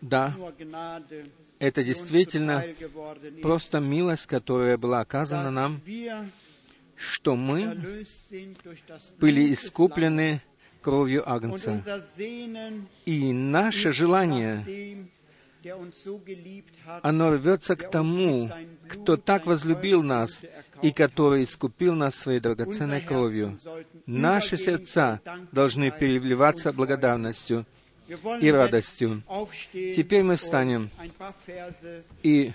Да, это действительно просто милость, которая была оказана нам, что мы были искуплены кровью Агнца. И наше желание, оно рвется к тому, кто так возлюбил нас и который искупил нас своей драгоценной кровью. Наши сердца должны переливаться благодарностью и радостью. Теперь мы встанем и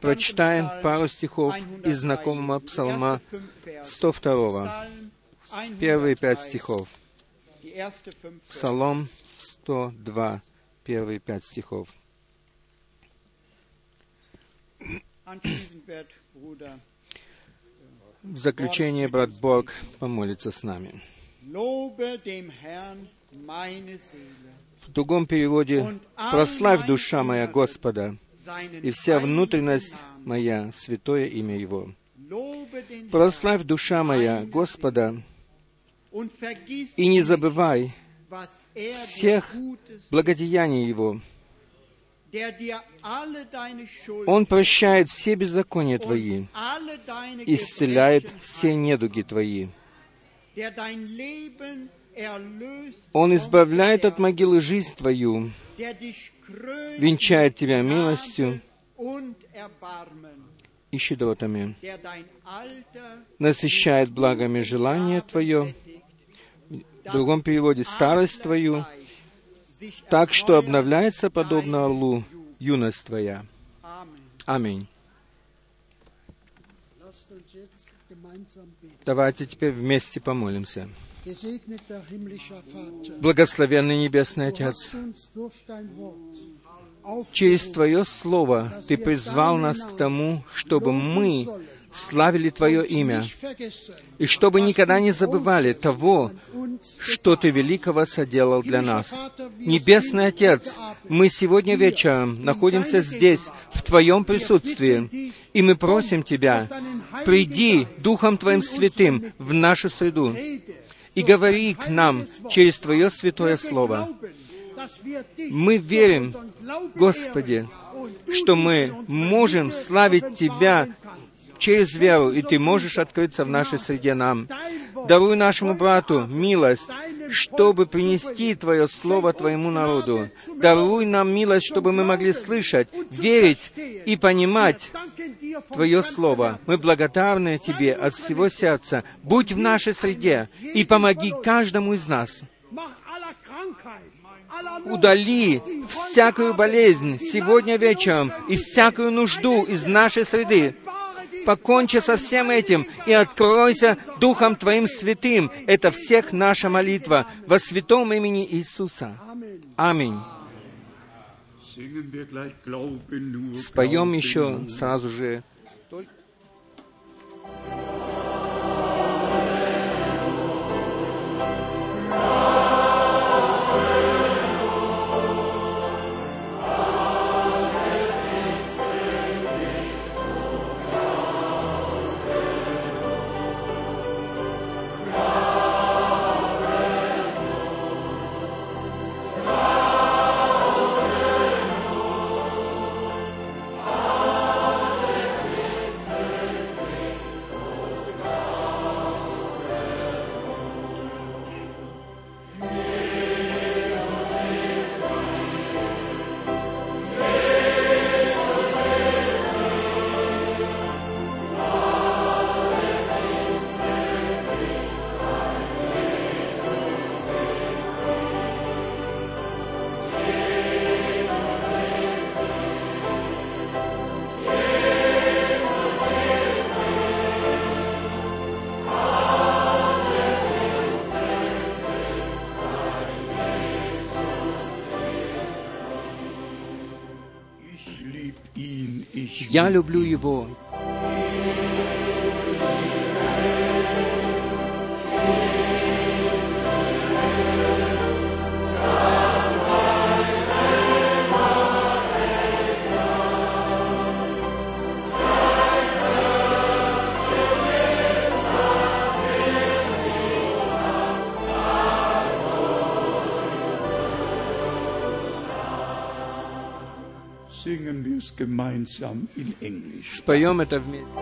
прочитаем пару стихов из знакомого псалма 102. Первые пять стихов. Псалом 102, первые пять стихов. В заключение брат Борг помолится с нами. В другом переводе «Прославь, душа моя, Господа, и вся внутренность моя, святое имя Его». «Прославь, душа моя, Господа, и не забывай всех благодеяний Его. Он прощает все беззакония Твои, исцеляет все недуги Твои. Он избавляет от могилы жизнь твою, венчает тебя милостью и щедротами, насыщает благами желание твое, в другом переводе «старость твою», так что обновляется подобно орлу юность твоя. Аминь. Давайте теперь вместе помолимся. Благословенный Небесный Отец, через Твое Слово Ты призвал нас к тому, чтобы мы славили Твое имя, и чтобы никогда не забывали того, что Ты великого соделал для нас. Небесный Отец, мы сегодня вечером находимся здесь, в Твоем присутствии, и мы просим Тебя, приди Духом Твоим Святым в нашу среду, и говори к нам через Твое святое Слово. Мы верим, Господи, что мы можем славить Тебя через веру, и Ты можешь открыться в нашей среде нам. Даруй нашему брату милость, чтобы принести Твое Слово Твоему народу. Даруй нам милость, чтобы мы могли слышать, верить и понимать Твое Слово. Мы благодарны Тебе от всего сердца. Будь в нашей среде и помоги каждому из нас. Удали всякую болезнь сегодня вечером и всякую нужду из нашей среды покончи со всем этим и откройся Духом Твоим Святым. Это всех наша молитва во святом имени Иисуса. Аминь. Споем еще сразу же Я люблю Его. gemeinsam in Englisch. Споем это вместе.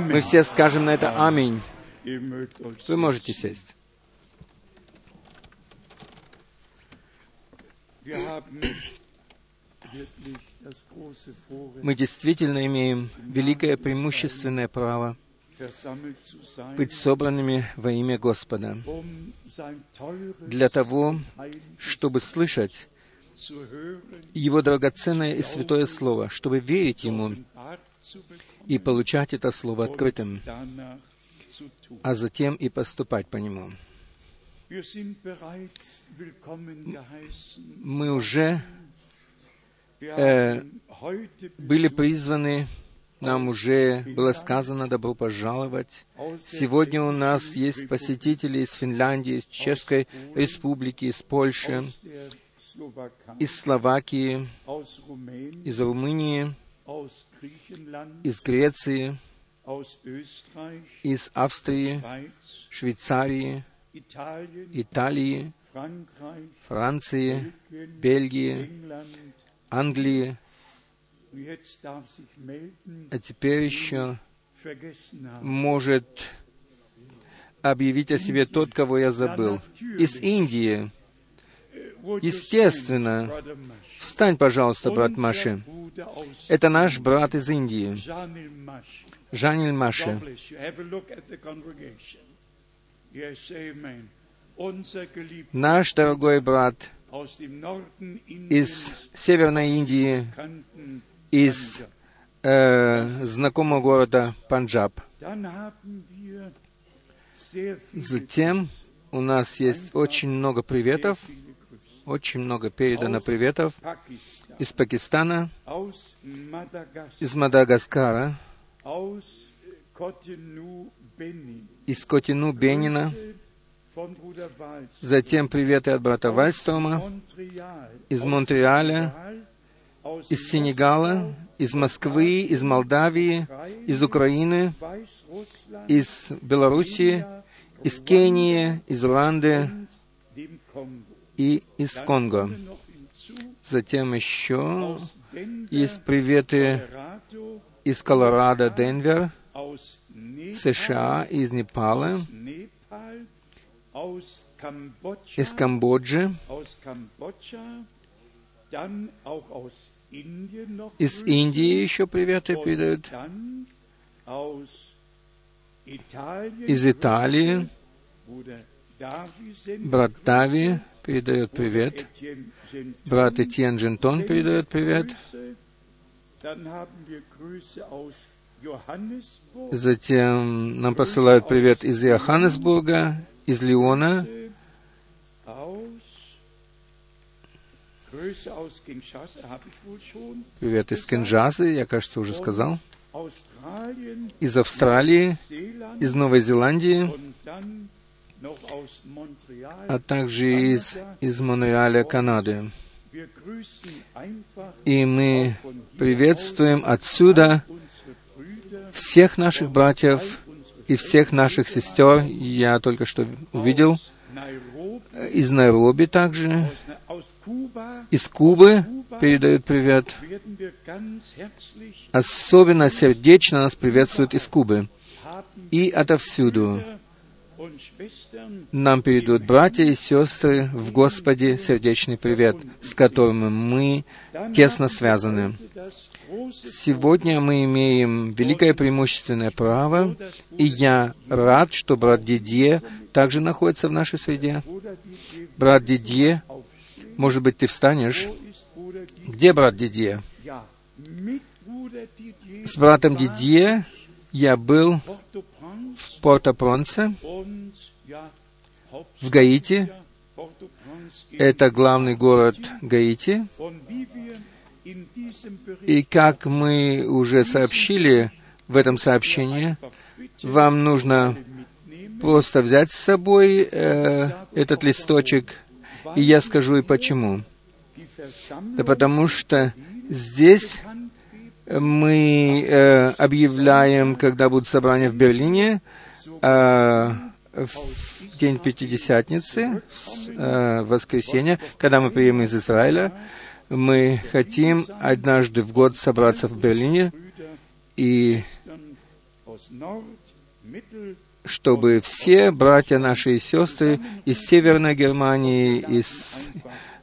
Мы все скажем на это «Аминь». Вы можете сесть. Мы действительно имеем великое преимущественное право быть собранными во имя Господа. um для того, чтобы слышать Его драгоценное и святое Слово, чтобы верить Ему и получать это Слово открытым, а затем и поступать по нему. Мы уже heute были призваны, нам уже было сказано «добро пожаловать». Сегодня у нас есть посетители из Финляндии, из Чешской Республики, из Польши, из Словакии, из Румынии, из Греции, из Австрии, Швейцарии, Италии, Франции, Бельгии. Англии, а теперь еще может объявить о себе тот, кого я забыл. Из Индии. Естественно. Встань, пожалуйста, брат Маши. Это наш брат из Индии. Жаниль Маши. Наш дорогой брат из Северной Индии, из э, знакомого города Панджаб. Затем у нас есть очень много приветов. Очень много передано приветов из Пакистана, из Мадагаскара, из Котину, Бенина, затем приветы от брата Вальстрома, из Монреаля, из Сенегала, из Москвы, из Молдавии, из Украины, из Белоруссии, из Кении, из Руанды. И из Конго. Затем еще есть приветы из Колорадо, Денвер, США, из Непала, из Камбоджи, из Индии еще приветы передают, из Италии. Брат Тави передает привет. Брат Этьен Джентон передает привет. Затем нам посылают привет из Иоханнесбурга, из Лиона, привет из Кинджазы, я, кажется, уже сказал, из Австралии, из Новой Зеландии, а также из, из Монреаля, Канады. И мы приветствуем отсюда всех наших братьев и всех наших сестер я только что увидел из Найроби также, из Кубы передают привет. Особенно сердечно нас приветствуют из Кубы. И отовсюду нам передают братья и сестры в Господе сердечный привет, с которым мы тесно связаны. Сегодня мы имеем великое преимущественное право, и я рад, что брат Дидье также находится в нашей среде. Брат Дидье, может быть, ты встанешь? Где брат Дидье? С братом Дидье я был в Порто-Пронце, в Гаити. Это главный город Гаити. И как мы уже сообщили в этом сообщении, вам нужно просто взять с собой э, этот листочек, и я скажу и почему. Да потому что здесь мы э, объявляем, когда будут собрания в Берлине, э, в день Пятидесятницы, э, в воскресенье, когда мы приедем из Израиля, мы хотим однажды в год собраться в Берлине, и чтобы все братья наши и сестры из Северной Германии, из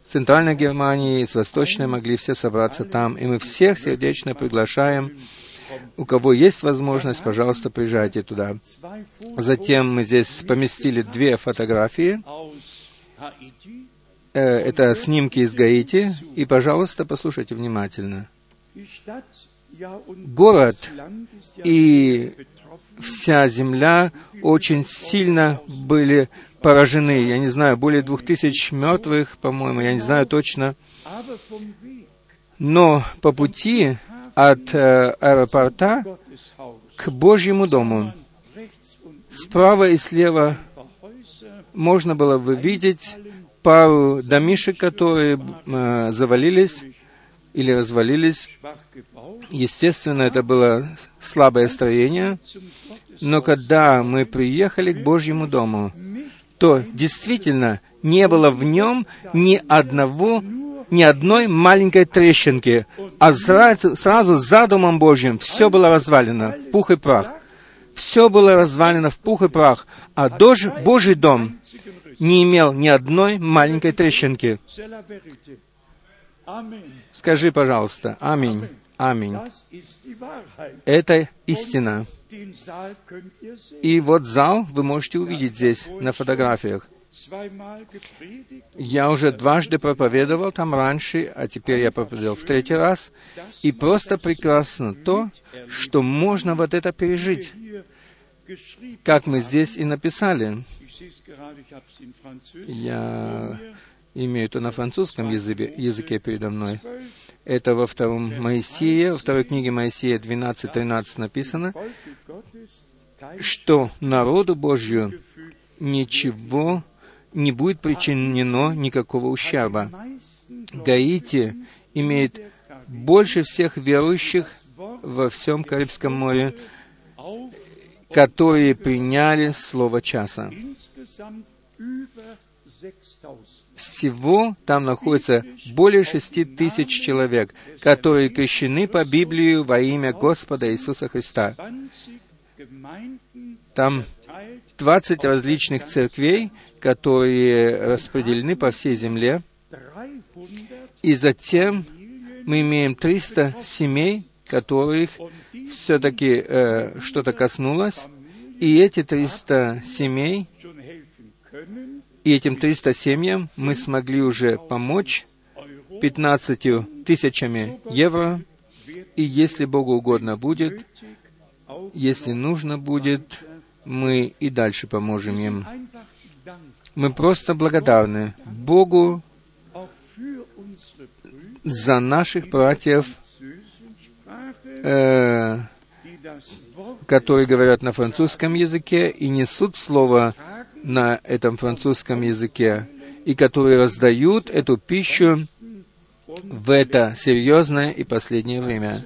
Центральной Германии, из Восточной могли все собраться там. И мы всех сердечно приглашаем. У кого есть возможность, пожалуйста, приезжайте туда. Затем мы здесь поместили две фотографии. Э, Это снимки из Гаити. И, пожалуйста, послушайте внимательно. Город и вся земля очень сильно были поражены. Я не знаю, более двух тысяч мертвых, по-моему, я не знаю точно. Но по пути от э, аэропорта к Божьему дому, справа и слева можно было бы видеть пару домишек, которые э, завалились или развалились. Естественно, это было слабое строение, но когда мы приехали к Божьему дому, то действительно не было в нем ни одного, ни одной маленькой трещинки, а сразу, сразу за Домом Божьим все было развалено в пух и прах. Все было развалено в пух и прах, а дож, Божий дом не имел ни одной маленькой трещинки. Скажи, пожалуйста, аминь, аминь. Это истина. И вот зал вы можете увидеть здесь, на фотографиях. Я уже дважды проповедовал там раньше, а теперь я проповедовал в третий раз. И просто прекрасно то, что можно вот это пережить, как мы здесь и написали. Я имею это на французском языке, языке передо мной. 12 Это во втором Моисее, во второй книге Моисея 12.13 написано, что народу Божью ничего не будет причинено никакого ущерба. Гаити имеет больше всех верующих во всем Карибском море, которые приняли Слово часа. insgesamt über 6000. Всего там находится более шести тысяч человек, которые крещены по Библии во имя Господа Иисуса Христа. 20 Gemeinden Там teilt 20 различных церквей, которые распределены по всей земле. 300 И затем мы имеем 300 семей, которых все-таки э, что-то коснулось. И эти 300 семей, и этим 300 семьям мы смогли уже помочь 15 тысячами евро. И если Богу угодно будет, если нужно будет, мы и дальше поможем им. Мы просто благодарны Богу за наших братьев, э, которые говорят на французском языке и несут слово на этом французском языке, и которые раздают эту пищу в это серьезное и последнее время.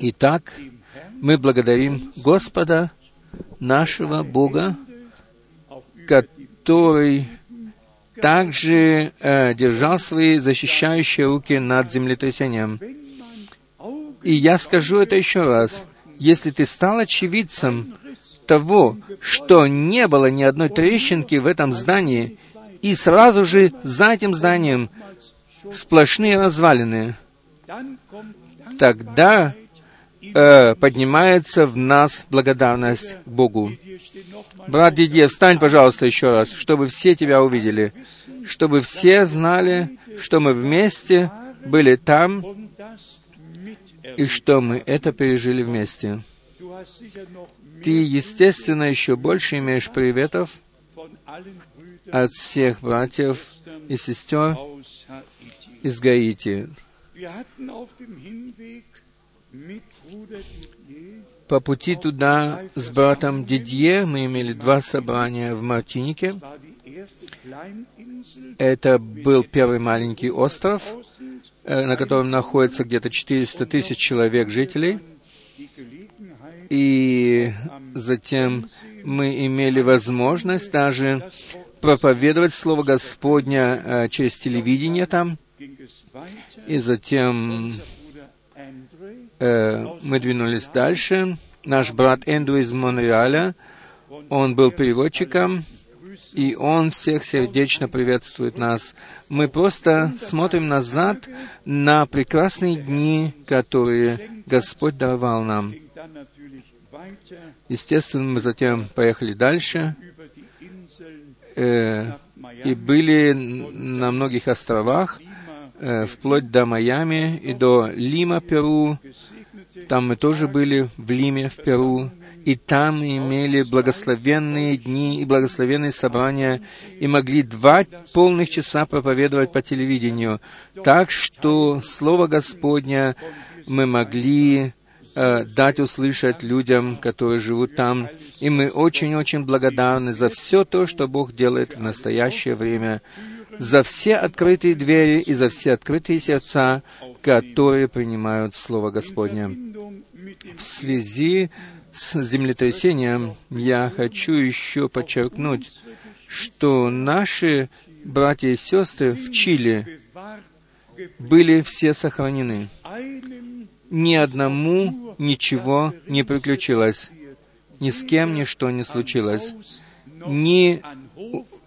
Итак, Мы благодарим Господа, нашего Бога, который также э, держал свои защищающие руки над землетрясением. И я скажу это еще раз. Если ты стал очевидцем того, что не было ни одной трещинки в этом здании, и сразу же за этим зданием сплошные развалины, тогда э, поднимается в нас благодарность к Богу. Брат Дидье, встань, пожалуйста, еще раз, чтобы все тебя увидели, чтобы все знали, что мы вместе были там, и что мы это пережили вместе. Ты, естественно, еще больше имеешь приветов от всех братьев и сестер из Гаити. По пути туда с братом Дидье мы имели два собрания в Мартинике. Это был первый маленький остров, э, на котором находится где-то 400 тысяч человек жителей. И затем мы имели возможность даже проповедовать Слово Господня э, через телевидение там. И затем э, мы двинулись дальше. Наш брат Эндрю из Монреаля, он был переводчиком, и он всех сердечно приветствует нас. Мы просто смотрим назад на прекрасные дни, которые Господь даровал нам. Естественно, мы затем поехали дальше э, и были на многих островах, вплоть до Майами и до Лима, Перу. Там мы тоже были в Лиме, в Перу, и там имели благословенные дни и благословенные собрания, и могли два полных часа проповедовать по телевидению. Так что Слово Господня мы могли э, дать услышать людям, которые живут там. И мы очень-очень благодарны за все то, что Бог делает в настоящее время за все открытые двери и за все открытые сердца, которые принимают Слово Господне. В связи с землетрясением я хочу еще подчеркнуть, что наши братья и сестры в Чили были все сохранены. Ни одному ничего не приключилось. Ни с кем ничто не случилось. Ни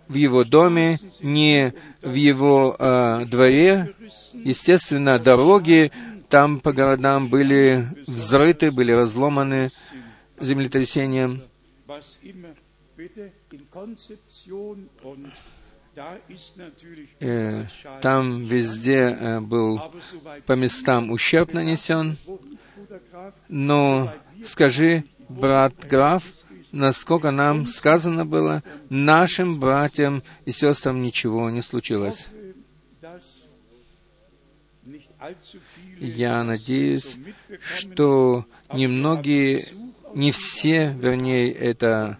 в его доме, ни в его э, дворе. Естественно, дороги там по городам были взрыты, были разломаны землетрясением. Э, там везде э, был по местам ущерб нанесен. Но скажи, брат граф, насколько нам сказано было, нашим братьям и сестрам ничего не случилось. Я надеюсь, что немногие, не все, вернее, это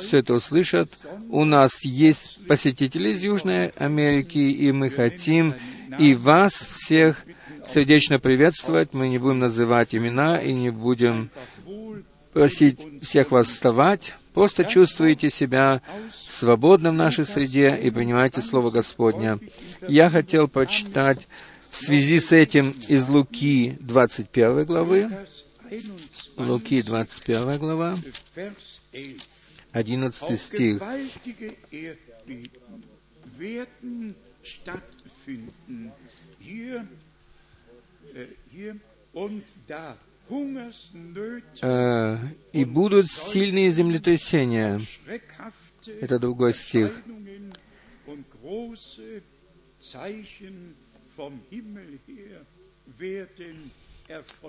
все это услышат. У нас есть посетители из Южной Америки, и мы хотим и вас всех сердечно приветствовать. Мы не будем называть имена и не будем просить всех вас вставать. Просто чувствуйте себя свободно в нашей среде и принимайте Слово Господня. Я хотел прочитать в связи с этим из Луки 21 главы, Луки 21 глава, 11 стих. Und da Э, и будут сильные землетрясения. Это другой стих.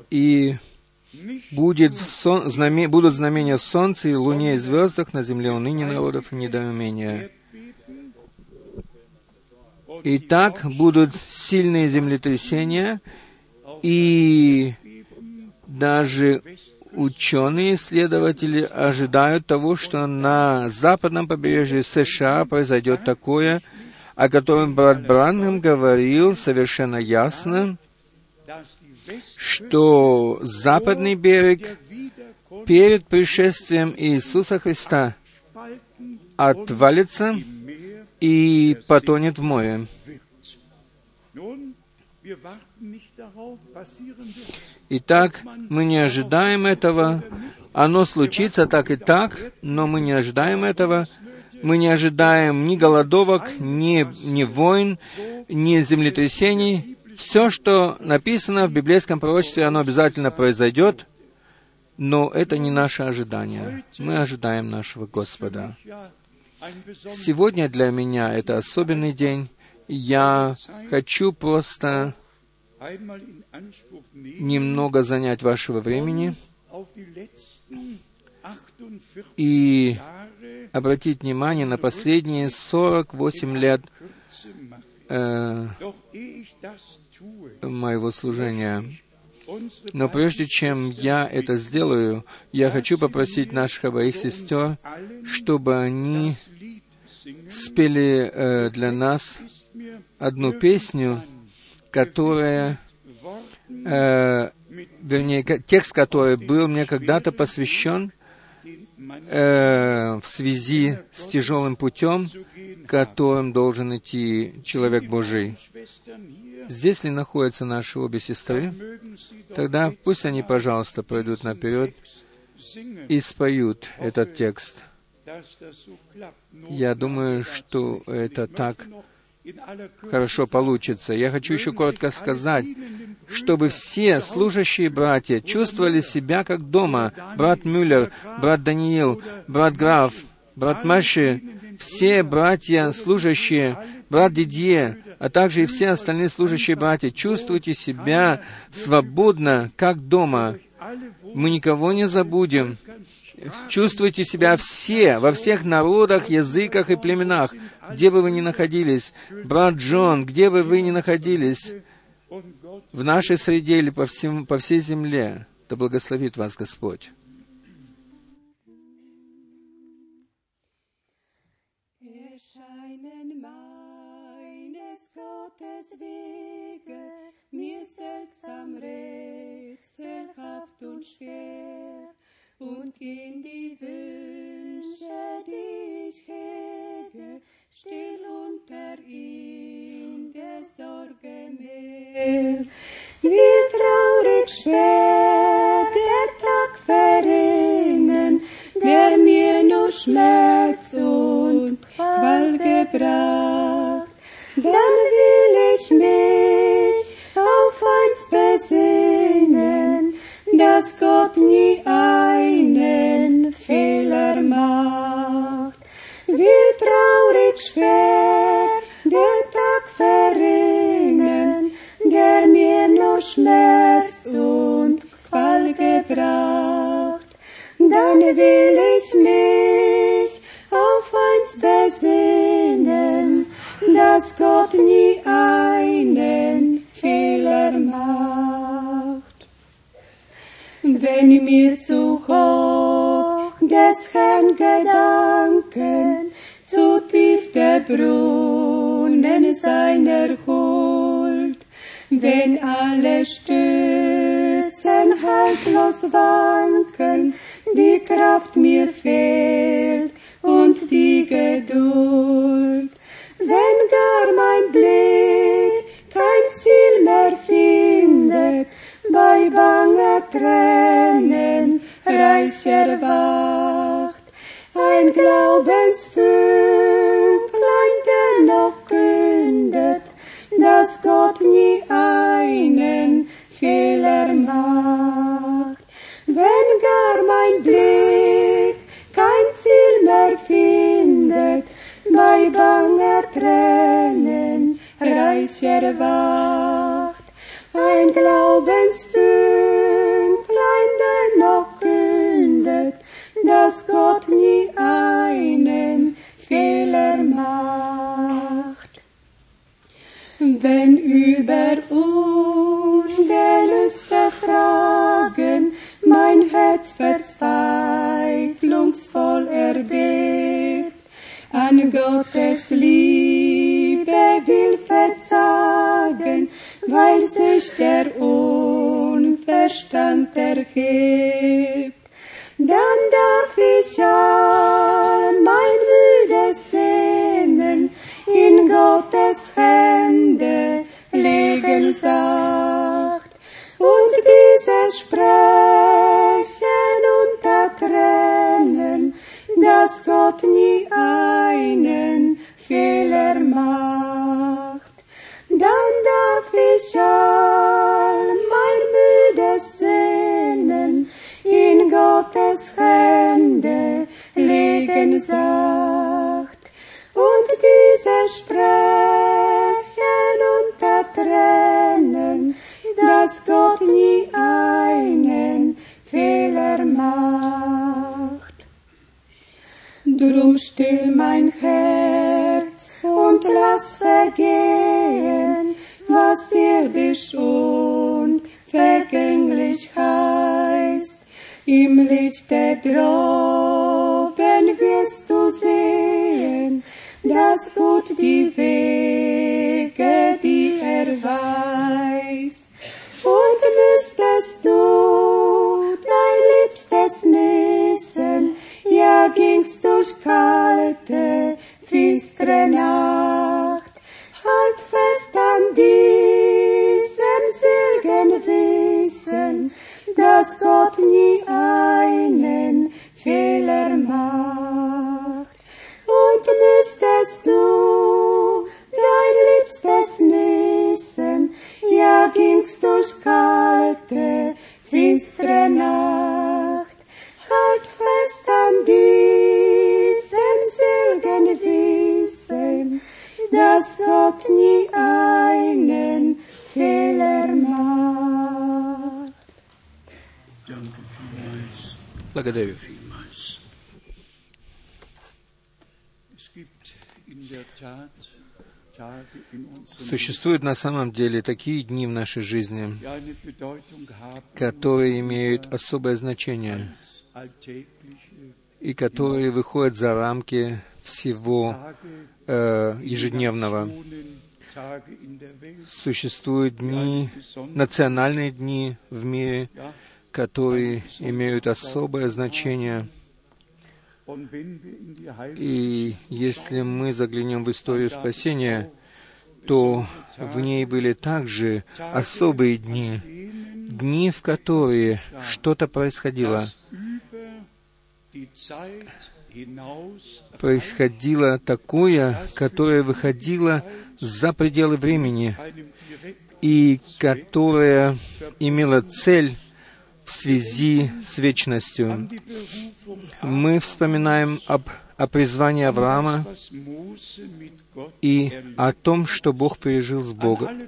И будет сон, знаме, будут знамения в солнце и луне и звездах, на земле уныние народов и недоумения. И так будут сильные землетрясения, и даже ученые исследователи ожидают того, что на западном побережье США произойдет такое, о котором брат Бранхам говорил совершенно ясно, что западный берег перед пришествием Иисуса Христа отвалится и потонет в море. Итак, мы не ожидаем этого. Оно случится так и так, но мы не ожидаем этого. Мы не ожидаем ни голодовок, ни, ни войн, ни землетрясений. Все, что написано в библейском пророчестве, оно обязательно произойдет, но это не наше ожидание. Мы ожидаем нашего Господа. Сегодня для меня это особенный день. Я хочу просто немного занять вашего времени и обратить внимание на последние 48 лет э, моего служения. Но прежде чем я это сделаю, я хочу попросить наших обоих сестер, чтобы они спели э, для нас одну песню, которая, э, вернее, текст, который был мне когда-то посвящен э, в связи с тяжелым путем, которым должен идти человек Божий. Здесь ли находятся наши обе сестры? Тогда пусть они, пожалуйста, пройдут наперед и споют этот текст. Я думаю, что это так хорошо получится. Я хочу еще коротко сказать, чтобы все служащие братья чувствовали себя как дома. Брат Мюллер, брат Даниил, брат Граф, брат Маши, все братья служащие, брат Дидье, а также и все остальные служащие братья, чувствуйте себя свободно, как дома. Мы никого не забудем. Чувствуйте себя все, во всех народах, языках и племенах, где бы вы ни находились. Брат Джон, где бы вы ни находились, в нашей среде или по, всем, по всей земле, да благословит вас Господь. mir seltsam rätselhaft und schwer und gehen die Wünsche, die ich hege, still unter in der Sorge mehr. Wie traurig schwer der Tag verrinnen, der mir nur Schmerz und Qual gebracht. Dann will ich mich auf eins besinnen, dass Gott nie einen Fehler macht. Wie traurig schwer der Tag verrinnen, der mir nur Schmerz und Qual gebracht. Dann will ich mich auf eins besinnen, dass Gott nie einen Fehler macht. Wenn mir zu hoch des Herrn Gedanken, zu tief der Brunnen seiner Huld, wenn alle Stützen haltlos wanken, die Kraft mir fehlt und die Geduld, wenn gar mein Blick kein Ziel mehr findet, bei banger Tränen reich erwacht. Ein Glaubensvöglein, der noch kündet, dass Gott nie einen Fehler macht. Wenn gar mein Blick kein Ziel mehr findet, bei banger Tränen reich erwacht. Glaubensfünklein dennoch kündet, dass Gott nie einen Fehler macht. Wenn über ungelöste Fragen mein Herz verzweiflungsvoll erbebt, an Gottes Liebe will verzagen, weil sich der Verstand erhebt. Dann darf ich all mein müdes Sehnen in Gottes Hände legen sacht. Und dieses Sprechen unter Tränen, dass Gott nie einen Fehler macht. Dann darf ich all mein müdes Sehnen in Gottes Hände legen sacht. Und dieses Sprechen unter Tränen, dass Gott nie einen Fehler macht. Drum still mein Herz und lass vergehen, was irdisch und vergänglich heißt. Im Lichte droben wirst du sehen, dass Gott die Wege dir erweist. Und müsstest du dein Liebstes missen, ja gingst durch kalte, finstere Nacht. Diesem selgen Wissen, dass Gott nie einen Fehler macht. Und müsstest du dein Liebstes missen, ja gingst durch kalte, finstere Nacht. Halt fest an diesem dass Gott nie einen Fehler macht. Danke vielmals. Благодарю. Vielmals. Es gibt in der Tat Существуют на самом деле такие дни в нашей жизни, которые имеют особое значение и которые выходят за рамки всего э, ежедневного. Существуют дни, национальные дни в мире, которые имеют особое значение. И если мы заглянем в историю спасения, то в ней были также особые дни, дни, в которые что-то происходило. Происходило такое, которое выходило за пределы времени и которое имело цель в связи с вечностью. Мы вспоминаем об, о призвании Авраама и о том, что Бог пережил с Богом.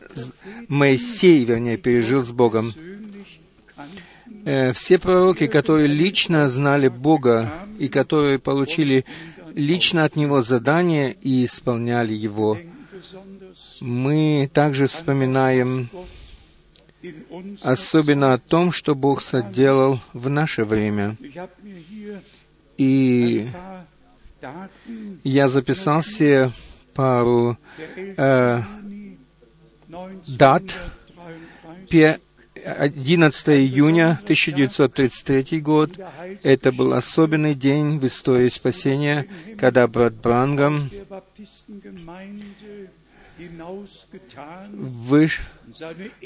Моисей, вернее, пережил с Богом. Э, Все пророки, которые лично знали Бога и которые получили лично от Него задание и исполняли его, мы также вспоминаем особенно о том, что Бог соделал в наше время. И я записал себе пару der 11. э, дат. 1933 Пе- 11 июня 1933 год. Это был особенный день в истории спасения, когда брат Брангам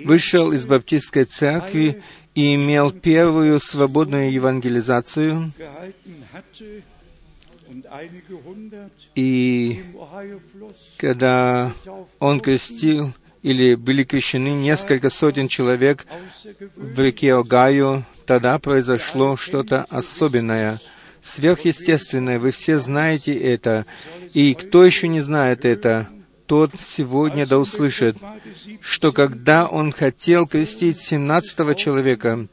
вышел из баптистской церкви и имел первую свободную евангелизацию, и когда он крестил или были крещены несколько сотен человек в реке Огайо, тогда произошло что-то особенное, сверхъестественное. Вы все знаете это. И кто еще не знает это, тот сегодня да услышит, что когда он хотел крестить 17 человека,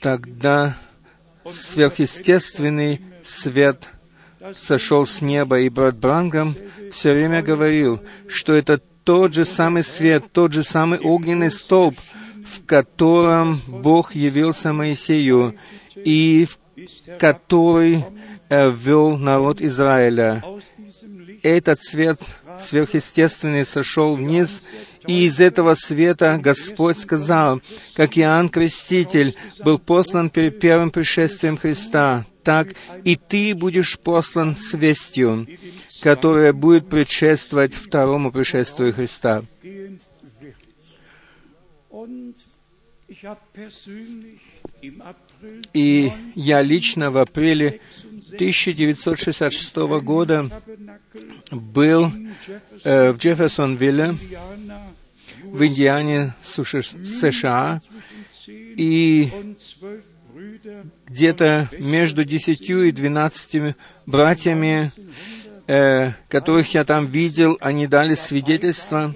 тогда сверхъестественный свет сошел с неба, и брат Брангам все время говорил, что это тот же самый свет, тот же самый огненный столб, в котором Бог явился Моисею, и в который э, вел народ Израиля. Этот свет сверхъестественный сошел вниз И из этого света Господь сказал, как Иоанн Креститель был послан перед первым пришествием Христа, так и ты будешь послан с вестью, которая будет предшествовать второму пришествию Христа. И я лично в апреле 1966 года был э, в Джефферсонвилле, в Индиане, США, и где-то между десятью и двенадцатью братьями, э, которых я там видел, они дали свидетельство.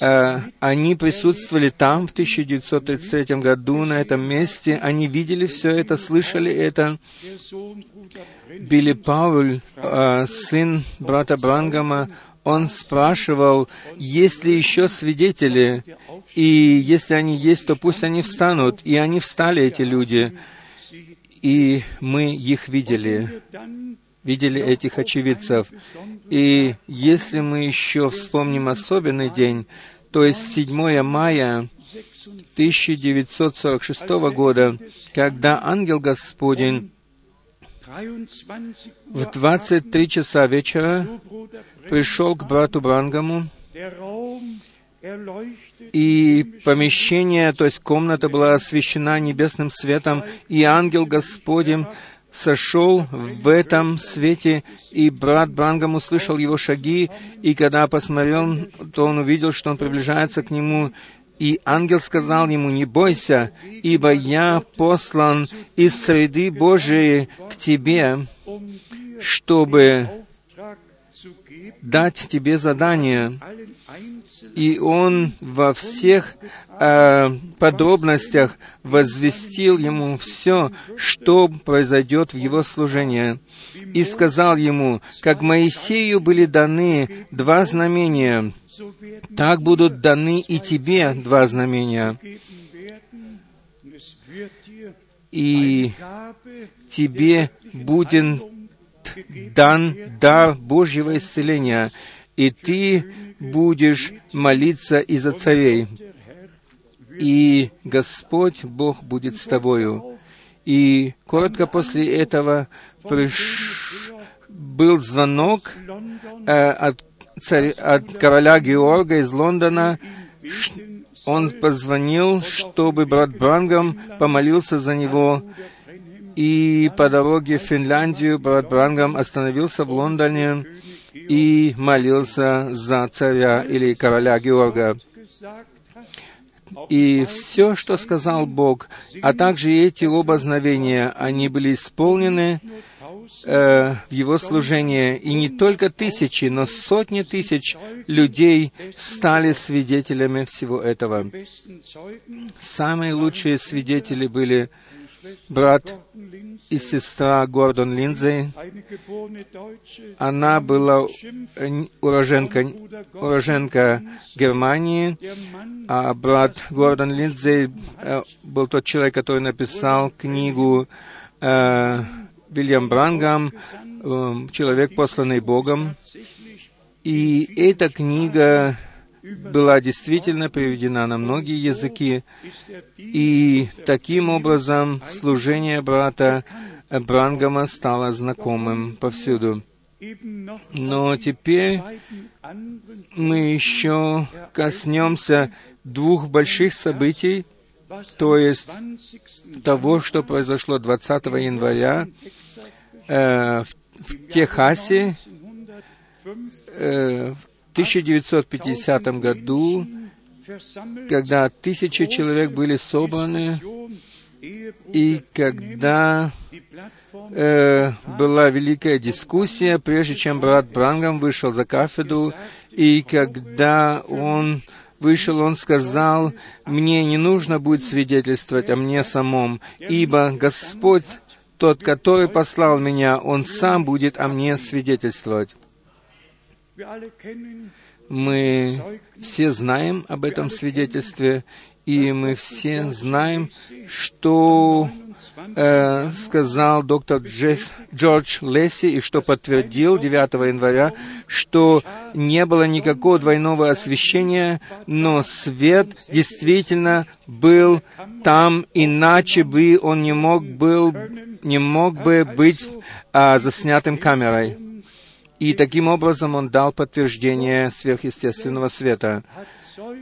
Э, они присутствовали там в 1933 году, на этом месте. Они видели все это, слышали это. Билли Пауль, э, сын брата Брангама, он спрашивал, есть ли еще свидетели, и если они есть, то пусть они встанут. И они встали, эти люди, и мы их видели, видели этих очевидцев. И если мы еще вспомним особенный день, то есть 7 мая 1946 года, когда ангел Господень 23 в 23 часа вечера пришел к брату Брангаму, и помещение, то есть комната была освещена небесным светом, и ангел Господень сошел в этом свете, и брат Брангам услышал его шаги, и когда посмотрел, то он увидел, что он приближается к нему, и ангел сказал ему, «Не бойся, ибо я послан из среды Божией к тебе, чтобы дать тебе задание». И он во всех э, подробностях возвестил ему все, что произойдет в его служении. И сказал ему, как Моисею были даны два знамения, так будут даны и тебе два знамения. И тебе будет дан дар Божьего исцеления, и ты будешь молиться и за царей. И Господь Бог будет с тобою. И коротко после этого приш... был звонок э, от, царь- от короля Георга из Лондона. Ш- Он позвонил, чтобы брат Брангам помолился за него. И по дороге в Финляндию брат Брангам остановился в Лондоне и молился за царя или короля Георга. И все, что сказал Бог, а также эти оба знамения, они были исполнены э, в Его служении. И не только тысячи, но сотни тысяч людей стали свидетелями всего этого. Самые лучшие свидетели были брат и сестра Гордон Линдзей. Она была уроженка, уроженка Германии, а брат Гордон Линдзей э, был тот человек, который написал книгу э, Вильям Брангам э, «Человек, посланный Богом». И эта книга была действительно переведена на многие языки, и таким образом служение брата Брангама стало знакомым повсюду. Но теперь мы еще коснемся двух больших событий, то есть 20. того, что произошло 20 января э, в, в Техасе 1905 э, в 1950 году, когда тысячи человек были собраны, и когда э, была великая дискуссия, прежде чем брат Брангам вышел за кафедру, и когда он вышел, он сказал, «Мне не нужно будет свидетельствовать о мне самом, ибо Господь, тот, который послал меня, Он сам будет о мне свидетельствовать». Мы все знаем об этом свидетельстве, и мы все знаем, что э, сказал доктор Джесс, Джордж Лесси, и что подтвердил 9 января, что не было никакого двойного освещения, но свет действительно был там, иначе бы он не мог, был, не мог бы быть а, заснятым камерой. И таким образом он дал подтверждение сверхъестественного света.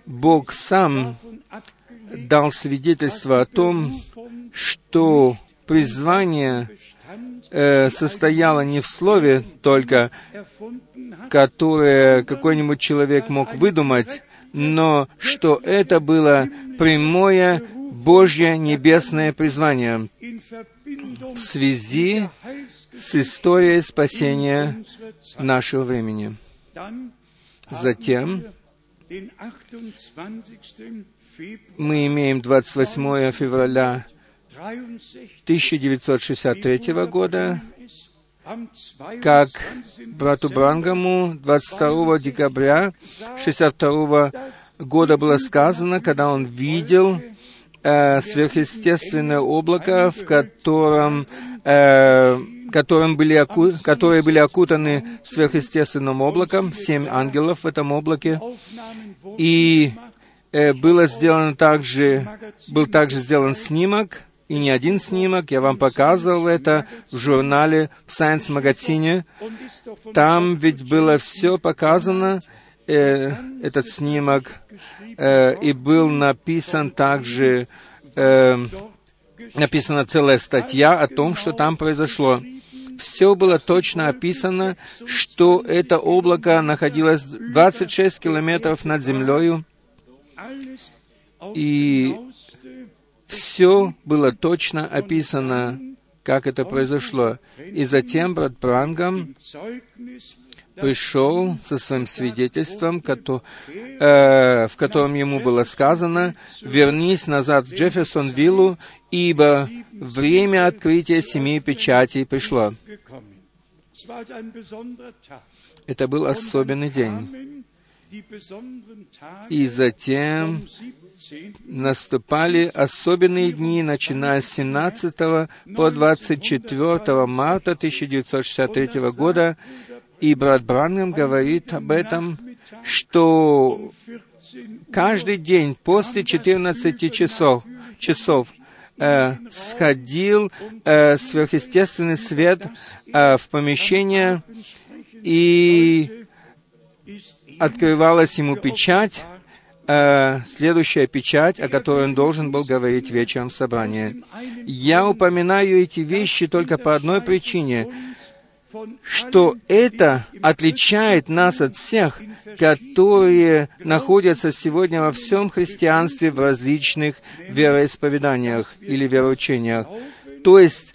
Бог сам дал свидетельство о том, что призвание э, состояло не в слове только, которое какой-нибудь человек мог выдумать, но что это было прямое Божье небесное призвание в связи с историей спасения нашего времени. Затем мы имеем 28 февраля 1963 года, как брату Брангаму 22 декабря 1962 года было сказано, когда он видел э, сверхъестественное облако, в котором, э, которым были оку... которые были окутаны сверхъестественным облаком, семь ангелов в этом облаке, и э, было сделано также, был также сделан снимок, и не один снимок, я вам показывал это в журнале, в Science магазине. Там ведь было все показано, э, этот снимок, э, и был написан также, э, написана целая статья о том, что там произошло. Все было точно описано, что это облако находилось 26 километров над землей, и все было точно описано, как это произошло. И затем брат Брангам пришел со своим свидетельством, э, в котором ему было сказано, «Вернись назад в Джефферсон-виллу, ибо время открытия семи печатей пришло». Это был особенный день. И затем наступали особенные дни, начиная с 17 по 24 марта 1963 года, и брат Бранхам говорит об этом, что каждый день после 14 часов, часов э, сходил э, сверхъестественный свет э, в помещение, и открывалась ему печать, э, следующая печать, о которой он должен был говорить вечером в собрании. Я упоминаю эти вещи только по одной причине, что это отличает нас от всех, которые находятся сегодня во всем христианстве в различных вероисповеданиях или вероучениях. То есть,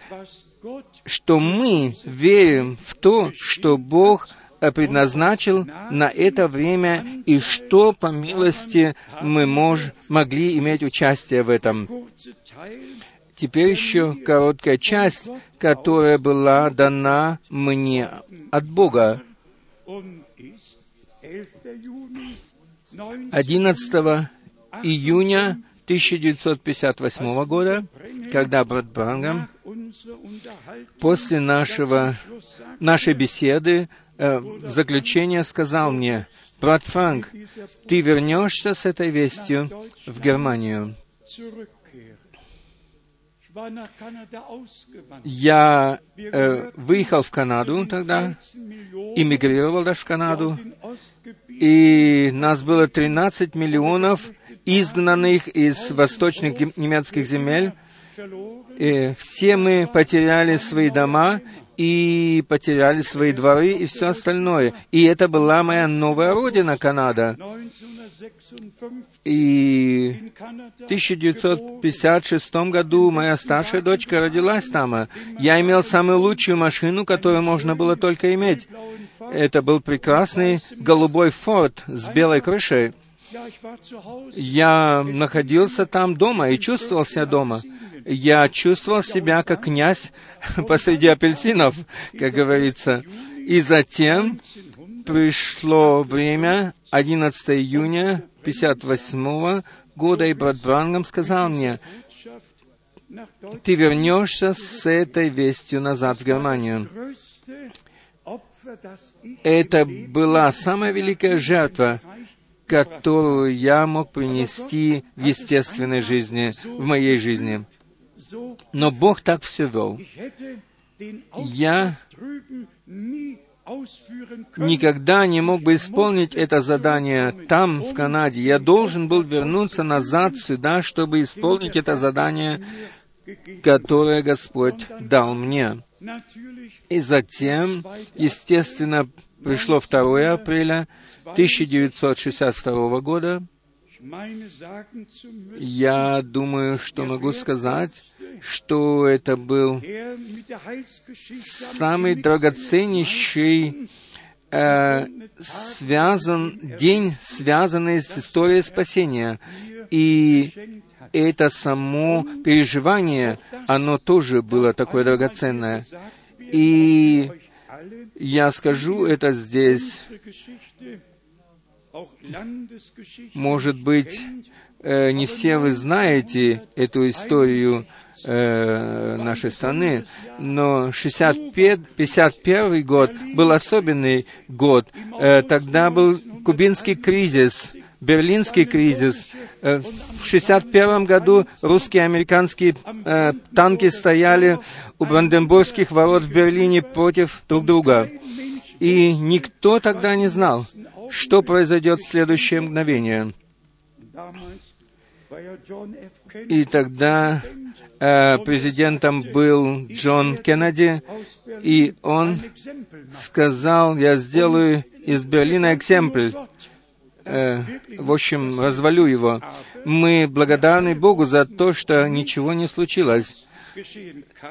что мы верим в то, что Бог предназначил на это время и что, по милости, мы мож, могли иметь участие в этом. Теперь еще короткая часть, которая была дана мне от Бога. 11 июня 1958 года, когда брат Брангам после нашего, нашей беседы э, заключение сказал мне, «Брат Франк, ты вернешься с этой вестью в Германию». Я э, выехал в Канаду тогда, иммигрировал даже в Канаду, и нас было 13 миллионов изгнанных из восточных немецких земель. И все мы потеряли свои дома и потеряли свои дворы и все остальное. И это была моя новая родина, Канада. И в 1956 году моя старшая дочка родилась там. Я имел самую лучшую машину, которую можно было только иметь. Это был прекрасный голубой форт с белой крышей. Я находился там дома и чувствовал себя дома я чувствовал себя как князь посреди апельсинов, как говорится. И затем пришло время, 11 июня 58 года, и брат Брангам сказал мне, ты вернешься с этой вестью назад в Германию. Это была самая великая жертва, которую я мог принести в естественной жизни, в моей жизни. Но Бог так все вел. Я никогда не мог бы исполнить это задание там, в Канаде. Я должен был вернуться назад сюда, чтобы исполнить это задание, которое Господь дал мне. И затем, естественно, пришло 2 апреля 1962 года. Я думаю, что могу сказать, что это был самый драгоценнейший э, связан, день, связанный с историей спасения. И это само переживание, оно тоже было такое драгоценное. И я скажу это здесь, может быть, э, не все вы знаете эту историю э, нашей страны, но 65, 51 год был особенный год. Э, тогда был кубинский кризис, Берлинский кризис. Э, в 1961 году русские и американские э, танки стояли у Бранденбургских ворот в Берлине против друг друга. И никто тогда не знал, что произойдет в следующее мгновение. И тогда президентом был Джон Кеннеди, и он сказал, я сделаю из Берлина экземпль, э, в общем, развалю его. Мы благодарны Богу за то, что ничего не случилось.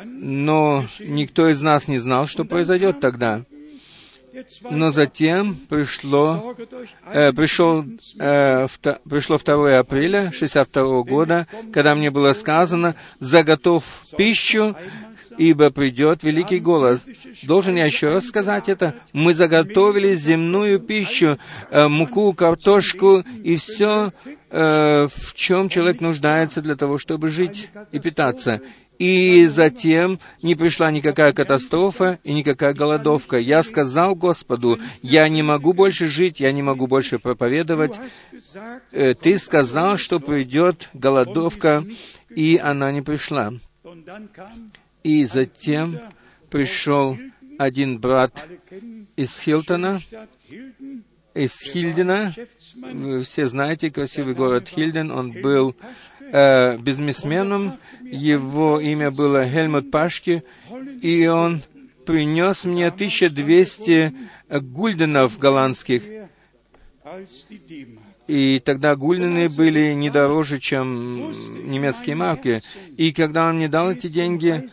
Но никто из нас не знал, что произойдет тогда. Но затем пришло, э, пришел, э, вто, пришло 2 апреля 62 года, когда мне было сказано, «Заготов пищу, ибо придет великий голос». Должен я еще раз сказать это? Мы заготовили земную пищу, э, муку, картошку и все, э, в чем человек нуждается для того, чтобы жить и питаться. И затем не пришла никакая катастрофа и никакая голодовка. Я сказал Господу, я не могу больше жить, я не могу больше проповедовать. Э, ты сказал, что придет голодовка, и она не пришла. И затем пришел один брат из Хилтона, из Хильдена. Вы все знаете красивый город Хильден. Он был э, бизнесменом, его имя было Хельмут Пашки, и он принес мне 1200 гульденов голландских. И тогда гульдены были не дороже, чем немецкие марки. И когда он мне дал эти деньги,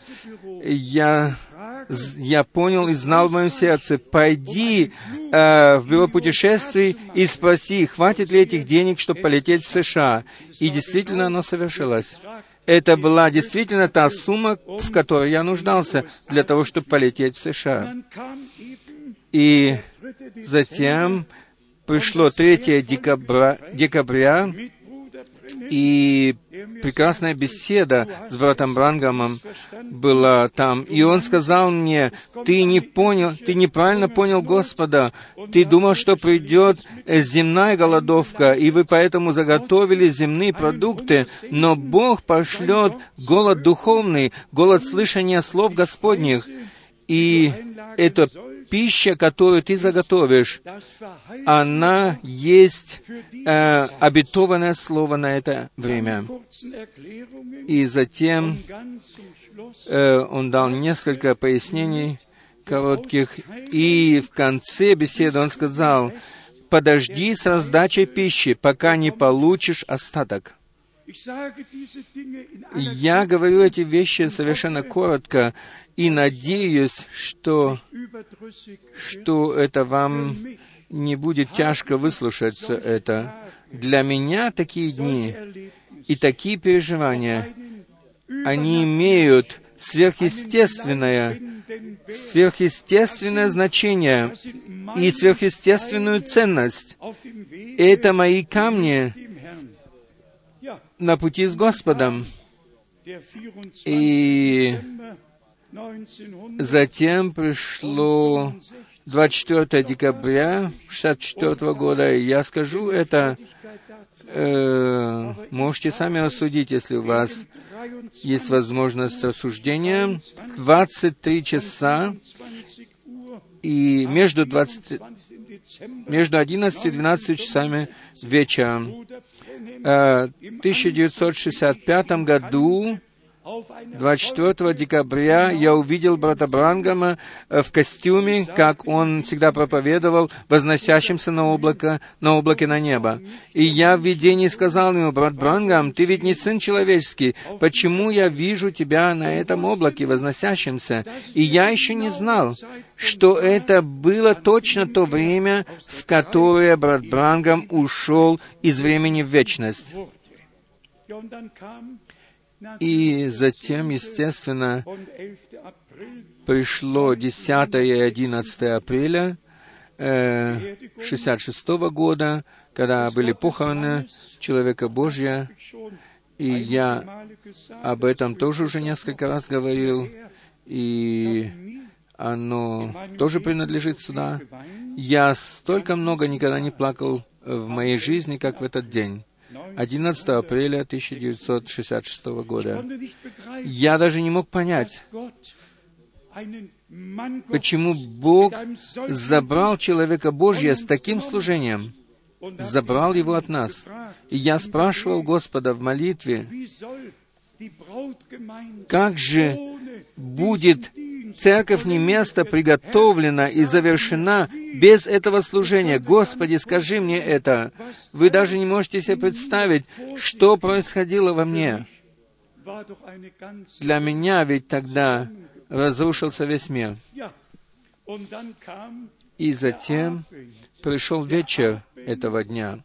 я я понял и знал в моем сердце, пойди э, в бюро путешествий и спроси, хватит ли этих денег, чтобы полететь в США. И действительно оно совершилось. Это была действительно та сумма, в которой я нуждался для того, чтобы полететь в США. И затем пришло 3 декабря, декабря и прекрасная беседа с братом Брангамом была там. И он сказал мне, ты не понял, ты неправильно понял Господа. Ты думал, что придет земная голодовка, и вы поэтому заготовили земные продукты, но Бог пошлет голод духовный, голод слышания слов Господних. И это пища, которую ты заготовишь, она есть э, обетованное слово на это время. И затем э, он дал несколько пояснений коротких, и в конце беседы он сказал, подожди с раздачей пищи, пока не получишь остаток. Я говорю эти вещи совершенно коротко, и надеюсь, что, что это вам не будет тяжко выслушать все это. Для меня такие дни и такие переживания, они имеют сверхъестественное сверхъестественное значение и сверхъестественную ценность. Это мои камни на пути с Господом. И затем пришло 24 декабря 1964 года, я скажу это, э, можете сами рассудить, если у вас есть возможность рассуждения. 23 часа и между, 20, между 11 и 12 часами вечера. Э, в 1965 году 24 декабря я увидел брата Брангама э, в костюме, как он всегда проповедовал, возносящимся на облако, на облаке на небо. И я в видении сказал ему, брат Брангам, ты ведь не сын человеческий, почему я вижу тебя на этом облаке, возносящемся? И я еще не знал, что это было точно то время, в которое брат Брангам ушел из времени в вечность. И затем, естественно, пришло 10 и 11 апреля э, 66 года, когда были похороны человека Божья, и я об этом тоже уже несколько раз говорил, и оно тоже принадлежит сюда. Я столько много никогда не плакал в моей жизни, как в этот день. 11 апреля 1966 года. Я даже не мог понять, почему Бог забрал человека Божьего с таким служением, забрал его от нас. И я спрашивал Господа в молитве, как же будет церковь не место приготовлена и завершена без этого служения. Господи, скажи мне это. Вы даже не можете себе представить, что происходило во мне. Для меня ведь тогда разрушился весь мир. И затем пришел вечер этого дня.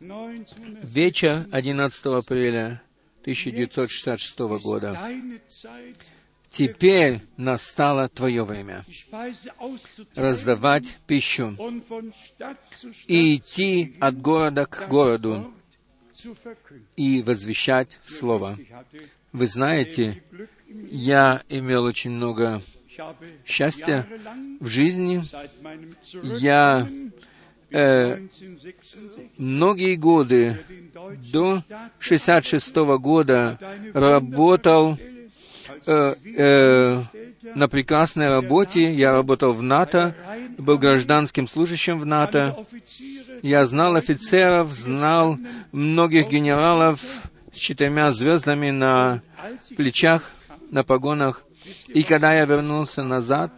Вечер 11 апреля 1966 года. Теперь настало Твое время раздавать пищу и идти от города к городу и возвещать Слово. Вы знаете, я имел очень много счастья в жизни. Я э, многие годы до 66 года работал э, э, на прекрасной работе. Я работал в НАТО, был гражданским служащим в НАТО. Я знал офицеров, знал многих генералов с четырьмя звездами на плечах, на погонах. И когда я вернулся назад,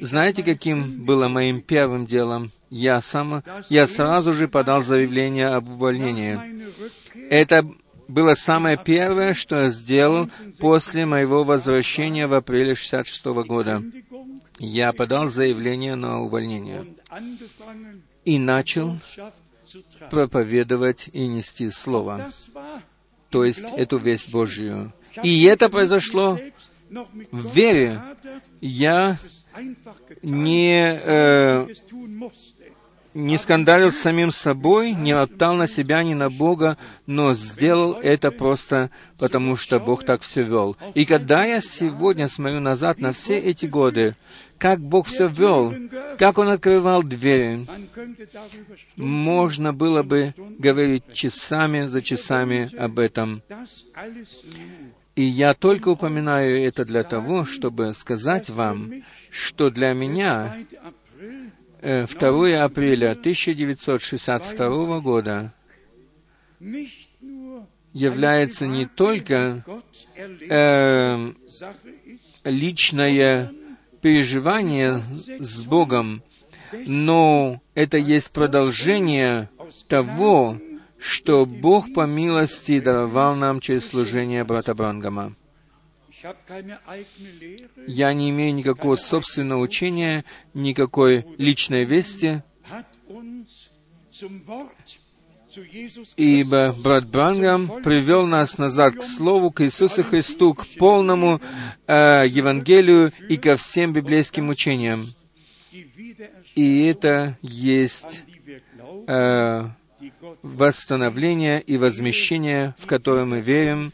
знаете, каким было моим первым делом? Я, сам, я сразу же подал заявление об увольнении. Это было самое первое, что я сделал после моего возвращения в апреле 66 года. Я подал заявление на увольнение и начал проповедовать и нести Слово, то есть эту весть Божью. И это произошло в вере. Я не э, не скандалил с самим собой, не роптал на себя, ни на Бога, но сделал это просто потому, что Бог так все вел. И когда я сегодня смотрю назад на все эти годы, как Бог все вел, как Он открывал двери, можно было бы говорить часами за часами об этом. И я только упоминаю это для того, чтобы сказать вам, что для меня 2 э, апреля 1962 года является не только э, личное переживание с Богом, но это есть продолжение того, что Бог по милости даровал нам через служение брата Брангама. Я не имею никакого собственного учения, никакой личной вести. Ибо брат Брангам привел нас назад к Слову, к Иисусу Христу, к полному э, Евангелию и ко всем библейским учениям. И это есть э, восстановление и возмещение, в которое мы верим,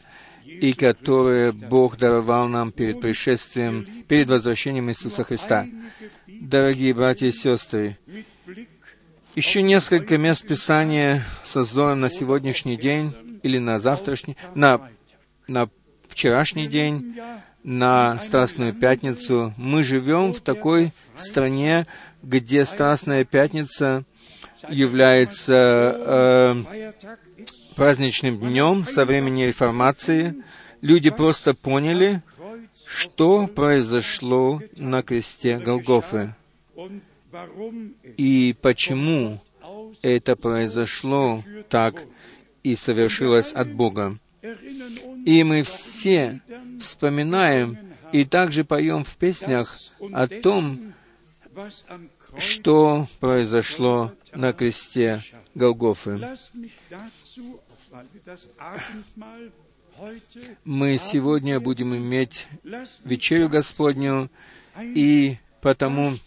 и которое Бог даровал нам перед пришествием, перед возвращением Иисуса Христа. Дорогие братья и сестры, еще несколько мест Писания со взором на сегодняшний день или на завтрашний, на, на вчерашний день, на Страстную Пятницу. Мы живем в такой стране, где Страстная Пятница является э, праздничным днем со времени Реформации. Люди просто поняли, что произошло на кресте Голгофы и почему это произошло так и совершилось от Бога. И мы все вспоминаем и также поем в песнях о том, что произошло на кресте Голгофы. Мы сегодня будем иметь вечерю Господню, и потому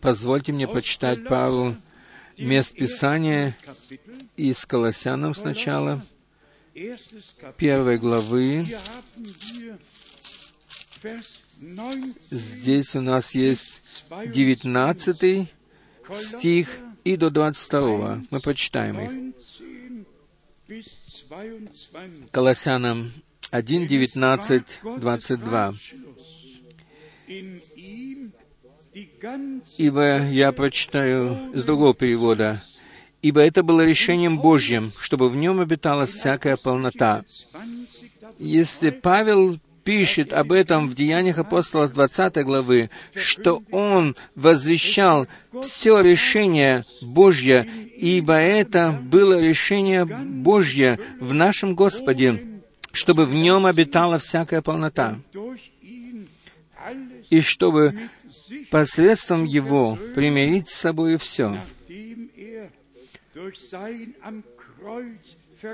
позвольте мне почитать пару мест Писания из Колоссянам сначала, первой главы. Здесь у нас есть 19 стих и до 22. Мы почитаем их. Колоссянам 1, 19, 22. Ибо я прочитаю с другого перевода. Ибо это было решением Божьим, чтобы в нем обитала всякая полнота. Если Павел пишет об этом в Деяниях апостолов 20 главы, что он возвещал все решение Божье, ибо это было решение Божье в нашем Господе, чтобы в нем обитала всякая полнота, и чтобы посредством Его примирить с собой все.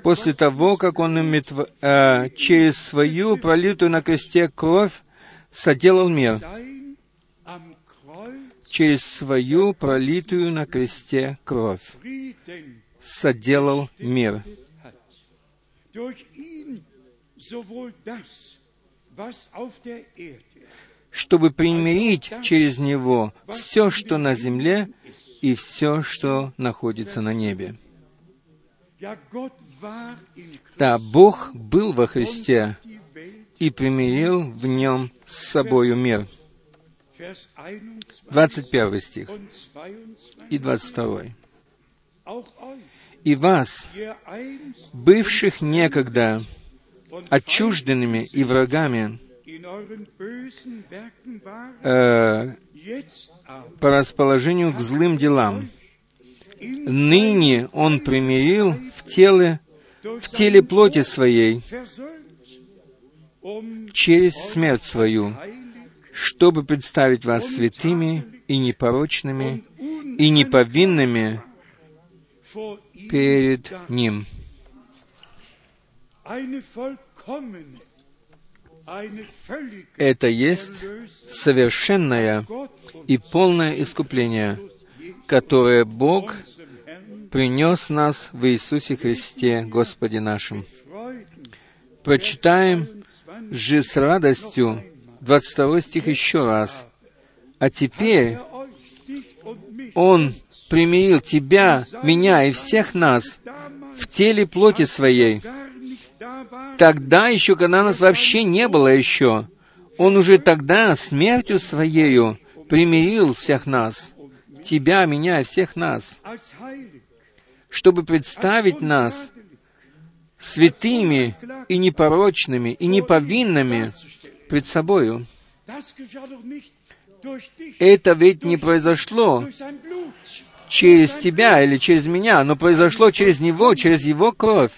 После того, как Он имеет, э, через свою пролитую на кресте кровь соделал мир, через свою пролитую на кресте кровь соделал мир. чтобы примирить через Него все, что на земле, и все, что находится на небе. Да, Бог был во Христе и примирил в Нем с собою мир. 21 стих и 22. «И вас, бывших некогда отчужденными и врагами, э, по расположению к злым делам, ныне Он примирил в теле, в теле плоти Своей через смерть Свою, чтобы представить вас святыми и непорочными и неповинными перед Ним. Это есть совершенное и полное искупление, которое Бог принес нас в Иисусе Христе, Господе нашим. Прочитаем же с радостью 22 стих еще раз. А теперь Он примирил тебя, меня и всех нас в теле плоти своей. Тогда еще, когда нас вообще не было еще, Он уже тогда смертью Своею примирил всех нас, тебя, меня и всех нас, чтобы представить нас святыми и непорочными и неповинными пред собою. Это ведь не произошло через тебя или через меня, но произошло через Него, через Его кровь.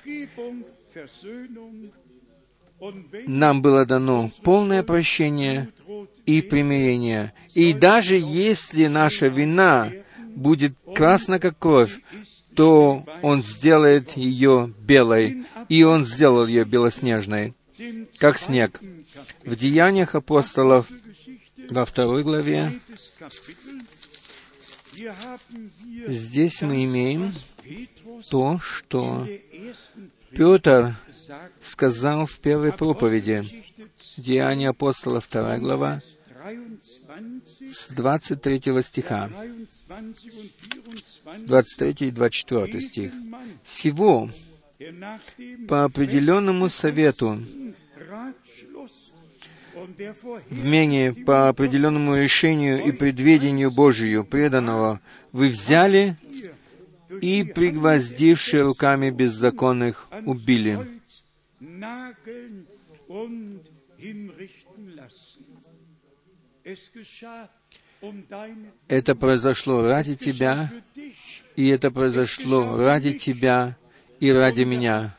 Нам было дано полное прощение и примирение. И даже если наша вина будет красна, как кровь, то Он сделает ее белой, и Он сделал ее белоснежной, как снег. В Деяниях апостолов во второй главе здесь мы имеем то, что Петр сказал в первой проповеди. Деяния апостола, вторая глава, с 23 стиха, 23 и 24 стих. «Сего по определенному совету в менее по определенному решению и предведению Божию преданного вы взяли и, пригвоздивши руками беззаконных, убили. Это произошло ради тебя, и это произошло ради тебя и ради меня.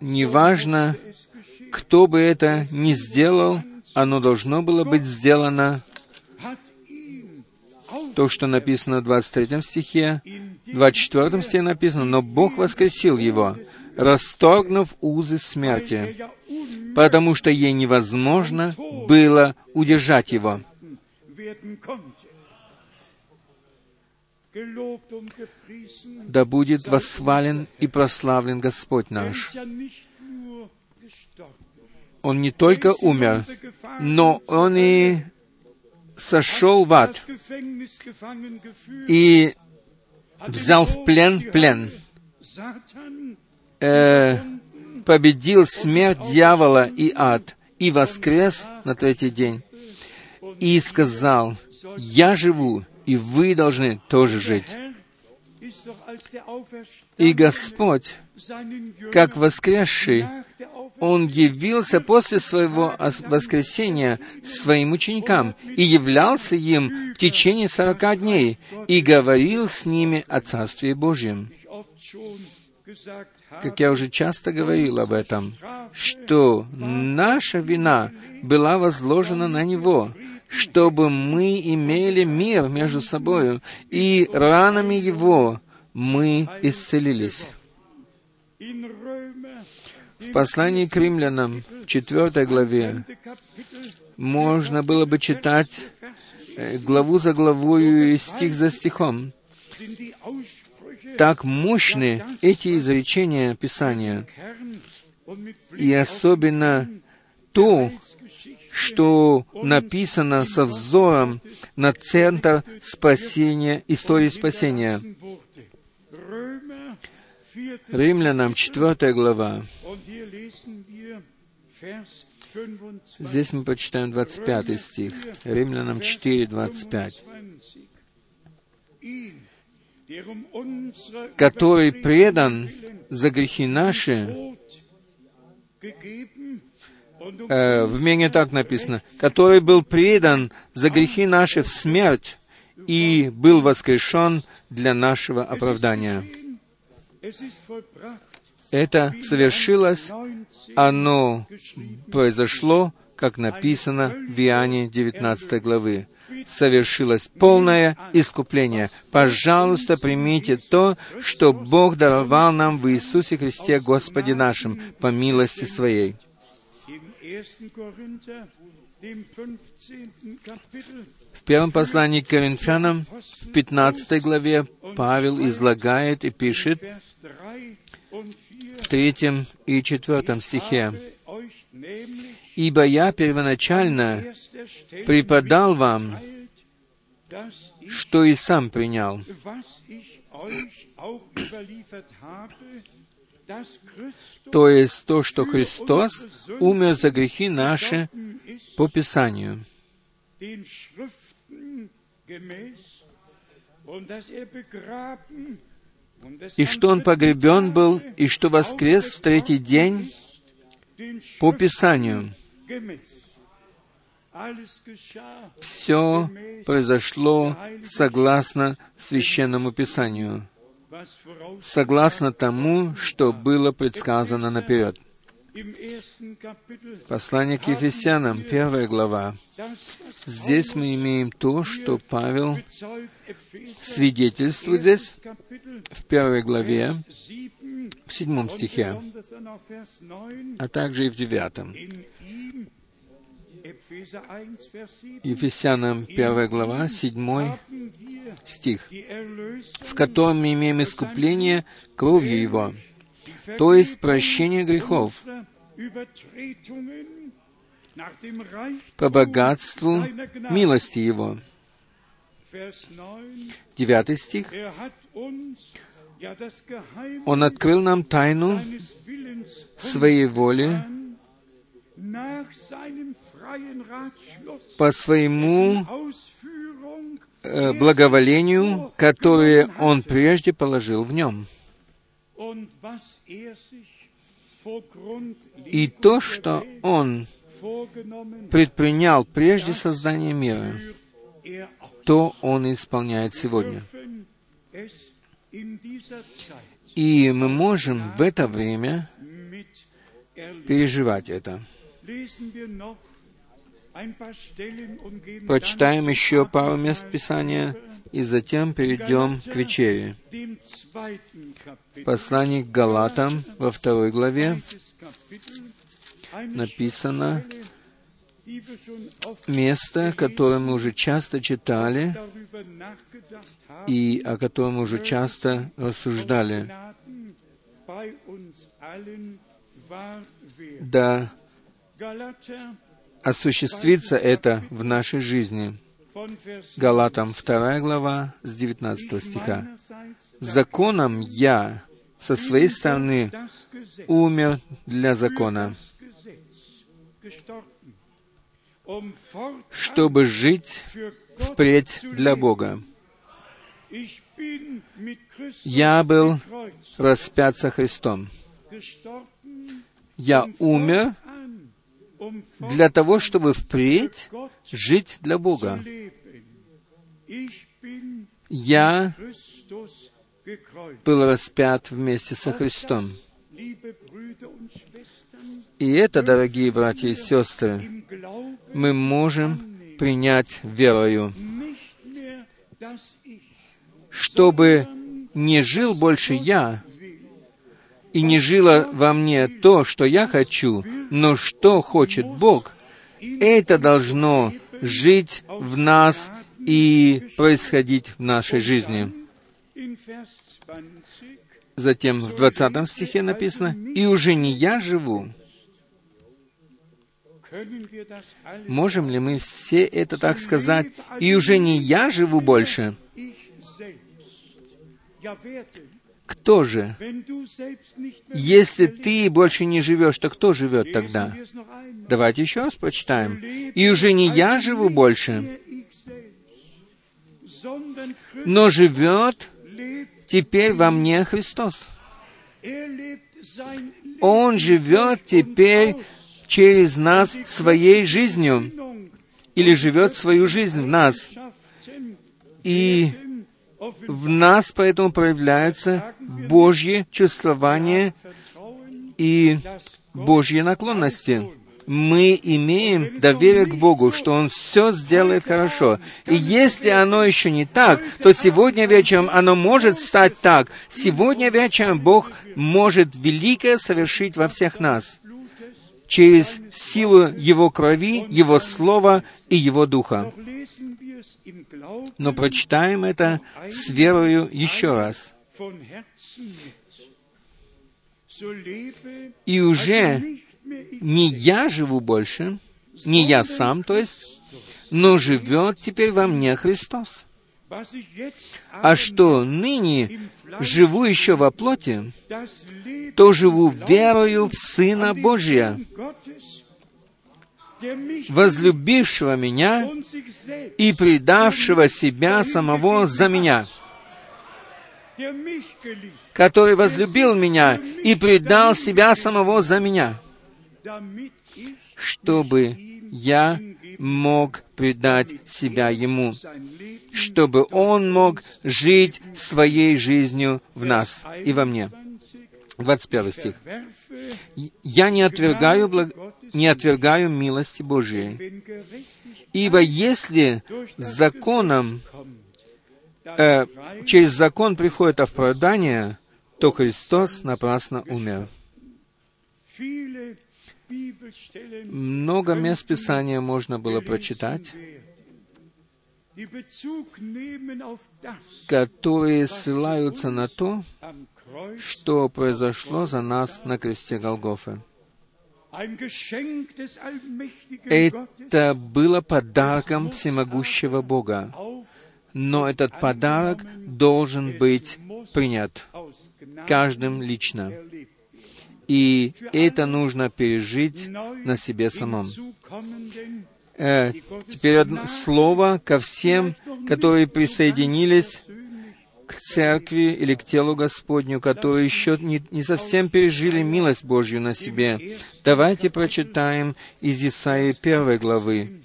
Неважно, кто бы это ни сделал, оно должно было быть сделано то, что написано в 23 стихе, в 24 стихе написано, «Но Бог воскресил его, расторгнув узы смерти, потому что ей невозможно было удержать его». Да будет восхвален и прославлен Господь наш. Он не только умер, но Он и сошел в ад и взял в плен плен, э, победил смерть дьявола и ад, и воскрес на третий день, и сказал, «Я живу, и вы должны тоже жить». И Господь, как воскресший, Он явился после своего воскресения своим ученикам и являлся им в течение сорока дней и говорил с ними о Царстве Божьем. Как я уже часто говорил об этом, что наша вина была возложена на Него, чтобы мы имели мир между собою, и ранами Его мы исцелились. В послании к римлянам, в четвертой главе, можно было бы читать э, главу за главою и стих за стихом. Так мощны эти изречения Писания, и особенно то, что написано со взором на центр спасения, истории спасения. Римлянам 4 глава. Здесь мы почитаем 25 стих. Римлянам 4, 25. «Который предан за грехи наши, э, в мене так написано, который был предан за грехи наши в смерть и был воскрешен для нашего оправдания». Это совершилось, оно произошло, как написано в Иоанне 19 главы. Совершилось полное искупление. Пожалуйста, примите то, что Бог даровал нам в Иисусе Христе Господе нашим, по милости Своей. В первом послании к Коринфянам, в 15 главе, Павел излагает и пишет, в третьем и четвертом стихе. «Ибо я первоначально преподал вам, что и сам принял, то есть то, что Христос умер за грехи наши по Писанию, и что он погребен был, и что воскрес в третий день по Писанию. Все произошло согласно Священному Писанию, согласно тому, что было предсказано наперед. Послание к Ефесянам, первая глава. Здесь мы имеем то, что Павел свидетельствует здесь в первой главе, 7, в седьмом стихе, besonders dann auch Vers 9, а также и в девятом. Epheser 1, Vers 7, Стих, в котором мы имеем искупление кровью Его, то есть прощение грехов, по богатству милости Его. Vers 9, Девятый стих. Он открыл нам тайну своей воли по своему благоволению, которое Он прежде положил в нем. И то, что Он предпринял прежде создания мира, то Он исполняет сегодня. И мы можем в это время переживать это. Прочитаем еще пару мест Писания, и затем перейдем к вечере. Послание к Галатам во второй главе написано место, которое мы уже часто читали и о котором мы уже часто рассуждали. Да осуществится это в нашей жизни. Галатам 2 глава с 19 стиха. «Законом я со своей стороны умер для закона, чтобы жить впредь для. Бога. Я был распят со Христом. Я умер для того, чтобы впредь жить для Бога. Я был распят вместе со Христом. И это, дорогие братья и сестры, мы можем принять верою, чтобы не жил больше я, и не жило во мне то, что я хочу, но что хочет Бог, это должно жить в нас и происходить в нашей жизни. in Vers 20 Затем в 20 стихе написано, «И уже не я живу». Можем ли мы все это так сказать? «И уже не я живу больше». Кто же? Если ты больше не живешь, то кто живет тогда? Давайте еще раз прочитаем. «И уже не я живу больше, но живет теперь во мне Христос». Он живет теперь через нас своей жизнью, или живет свою жизнь в нас. И в нас поэтому проявляется Божье чувствование и Божьи наклонности. Мы имеем доверие к Богу, что Он все сделает хорошо. И если оно еще не так, то сегодня вечером оно может стать так. Сегодня вечером Бог может великое совершить во всех нас через силу Его крови, Его Слова и Его Духа. Но прочитаем это с верою еще раз. И уже не я живу больше, не я сам, то есть, но живет теперь во мне Христос. А что ныне живу еще во плоти, то живу верою в Сына Божия, возлюбившего меня и предавшего себя самого за меня, который возлюбил меня и предал себя самого за меня, чтобы я мог предать себя Ему, чтобы Он мог жить своей жизнью в нас и во мне. 21 стих. «Я не отвергаю, благ... не отвергаю милости Божией, ибо если законом, э, через закон приходит оправдание, то Христос напрасно умер». Много мест Писания можно было прочитать, которые ссылаются на то, что произошло за нас на кресте Голгофы. Это было подарком всемогущего Бога, но этот подарок должен быть принят каждым лично. И это нужно пережить на себе самом. Э, теперь слово ко всем, которые присоединились к церкви или к телу Господню, которые еще не, не совсем пережили милость Божью на себе. Давайте прочитаем из Исаии первой главы,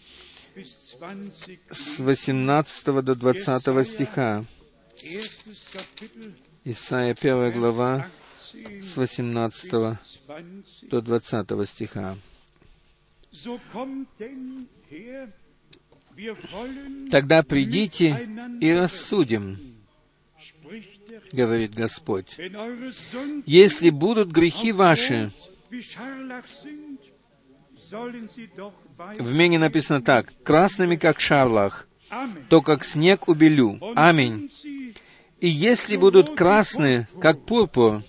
с 18 до 20 стиха. Исаия первая глава, с 18 до 20 стиха. Тогда придите и рассудим, говорит Господь. Если будут грехи ваши, в Мене написано так, красными, как шарлах, то как снег убелю. Аминь. И если будут красные, как пурпур,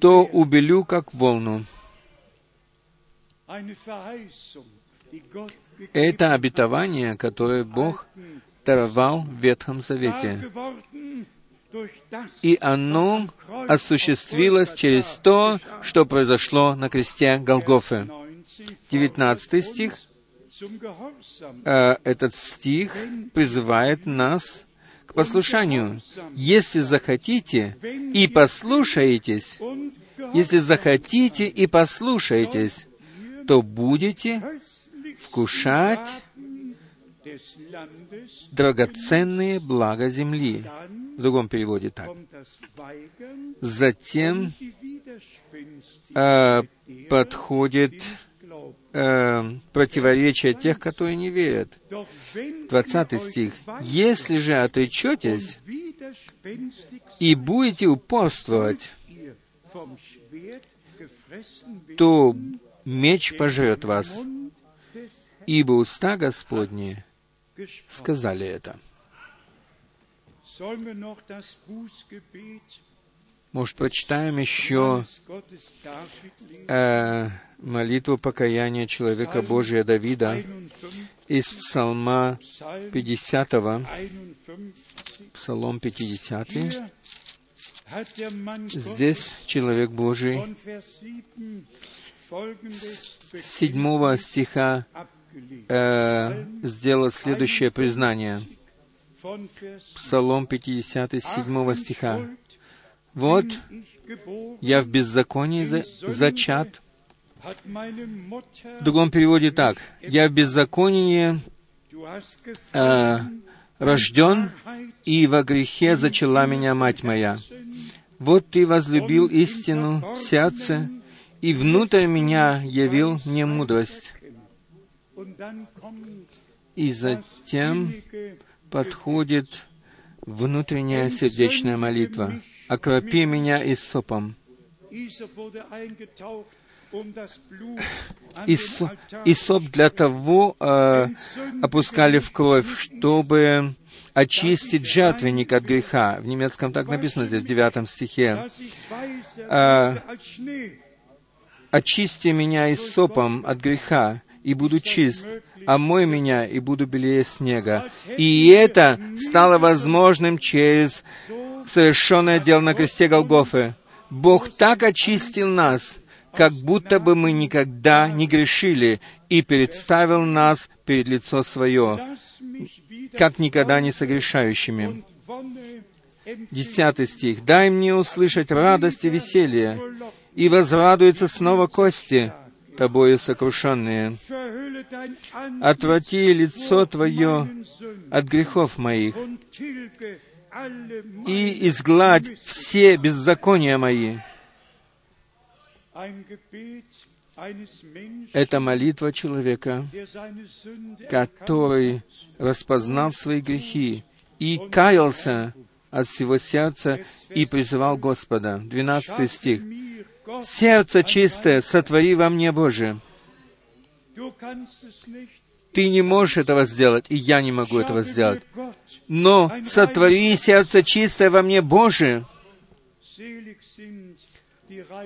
то убелю, как волну. Это обетование, которое Бог даровал в Ветхом Завете. И оно осуществилось через то, что произошло на кресте Голгофы. 19 стих. Э, этот стих призывает нас к послушанию. Если захотите и послушаетесь, если захотите и послушаетесь, то будете вкушать драгоценные блага земли. В другом переводе так. Затем э, подходит э, противоречие тех, которые не верят. 20 стих. «Если же отречетесь и будете упорствовать, то меч пожрет вас, ибо уста Господни сказали это. Может, прочитаем еще э, молитву покаяния человека Божия Давида из Псалма 50, Псалом 50. Здесь человек Божий с седьмого стиха э, сделать следующее признание. Псалом 57 стиха. «Вот я в беззаконии за, зачат». В другом переводе так. «Я в беззаконии э, рожден, и во грехе зачала меня мать моя. Вот ты возлюбил истину в сердце, и внутрь меня явил мне мудрость. И затем подходит внутренняя сердечная молитва. «Окропи меня исопом». Исоп, исоп для того э, опускали в кровь, чтобы очистить жертвенник от греха. В немецком так написано здесь, в девятом стихе. Э, «Очисти меня исопом от греха, и буду чист, омой меня, и буду белее снега». И это стало возможным через совершенное дело на кресте Голгофы. Бог так очистил нас, как будто бы мы никогда не грешили, и представил нас перед лицо свое, как никогда не согрешающими. Десятый стих. «Дай мне услышать радость и веселье, и возрадуются снова кости, тобою сокрушенные. Отврати лицо Твое от грехов моих, и изгладь все беззакония мои. Это молитва человека, который распознал свои грехи и каялся от всего сердца и призывал Господа. 12 стих. «Сердце чистое, сотвори во мне, Боже». Ты не можешь этого сделать, и я не могу этого сделать. Но сотвори сердце чистое во мне, Боже.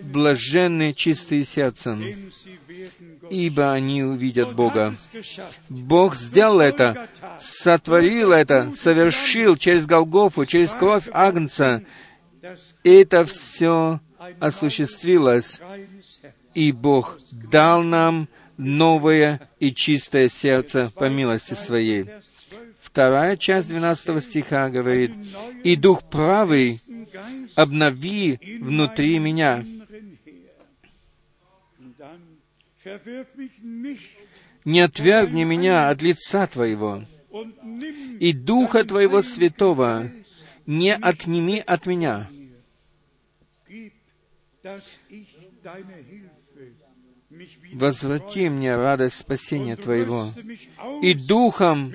Блаженны чистые сердцем, ибо они увидят Бога. Бог сделал это, сотворил это, совершил через Голгофу, через кровь Агнца. Это все осуществилось, и Бог дал нам новое и чистое сердце по милости Своей. Vers 12. Вторая часть 12 стиха говорит, «И Дух правый обнови внутри меня». «Не отвергни меня от лица Твоего, и Духа Твоего Святого не отними от меня». Возврати мне радость спасения Твоего, и Духом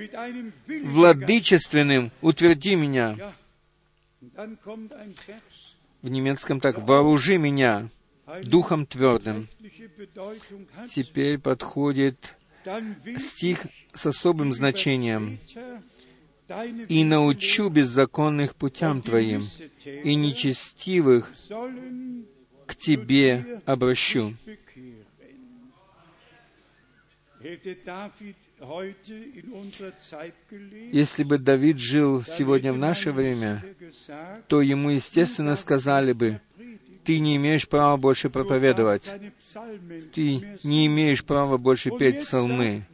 владычественным утверди меня. В немецком так, вооружи меня Духом твердым. Теперь подходит стих с особым значением. «И научу беззаконных путям Твоим, и нечестивых к Тебе обращу». Если бы Давид жил сегодня в наше время, то ему, естественно, сказали бы, «Ты не имеешь права больше проповедовать, ты не имеешь права больше петь псалмы».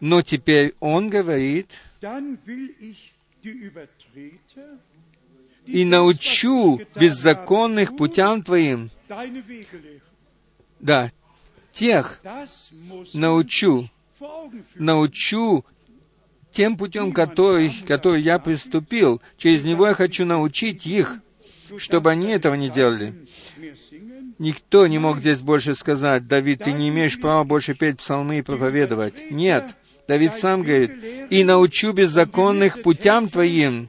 Но теперь он говорит, «И научу беззаконных путям Твоим». Да, тех научу, научу тем путем, который, который я приступил. Через него я хочу научить их, чтобы они этого не делали. Никто не мог здесь больше сказать, Давид, ты не имеешь права больше петь псалмы и проповедовать. Нет. Давид сам говорит, «И научу беззаконных путям Твоим,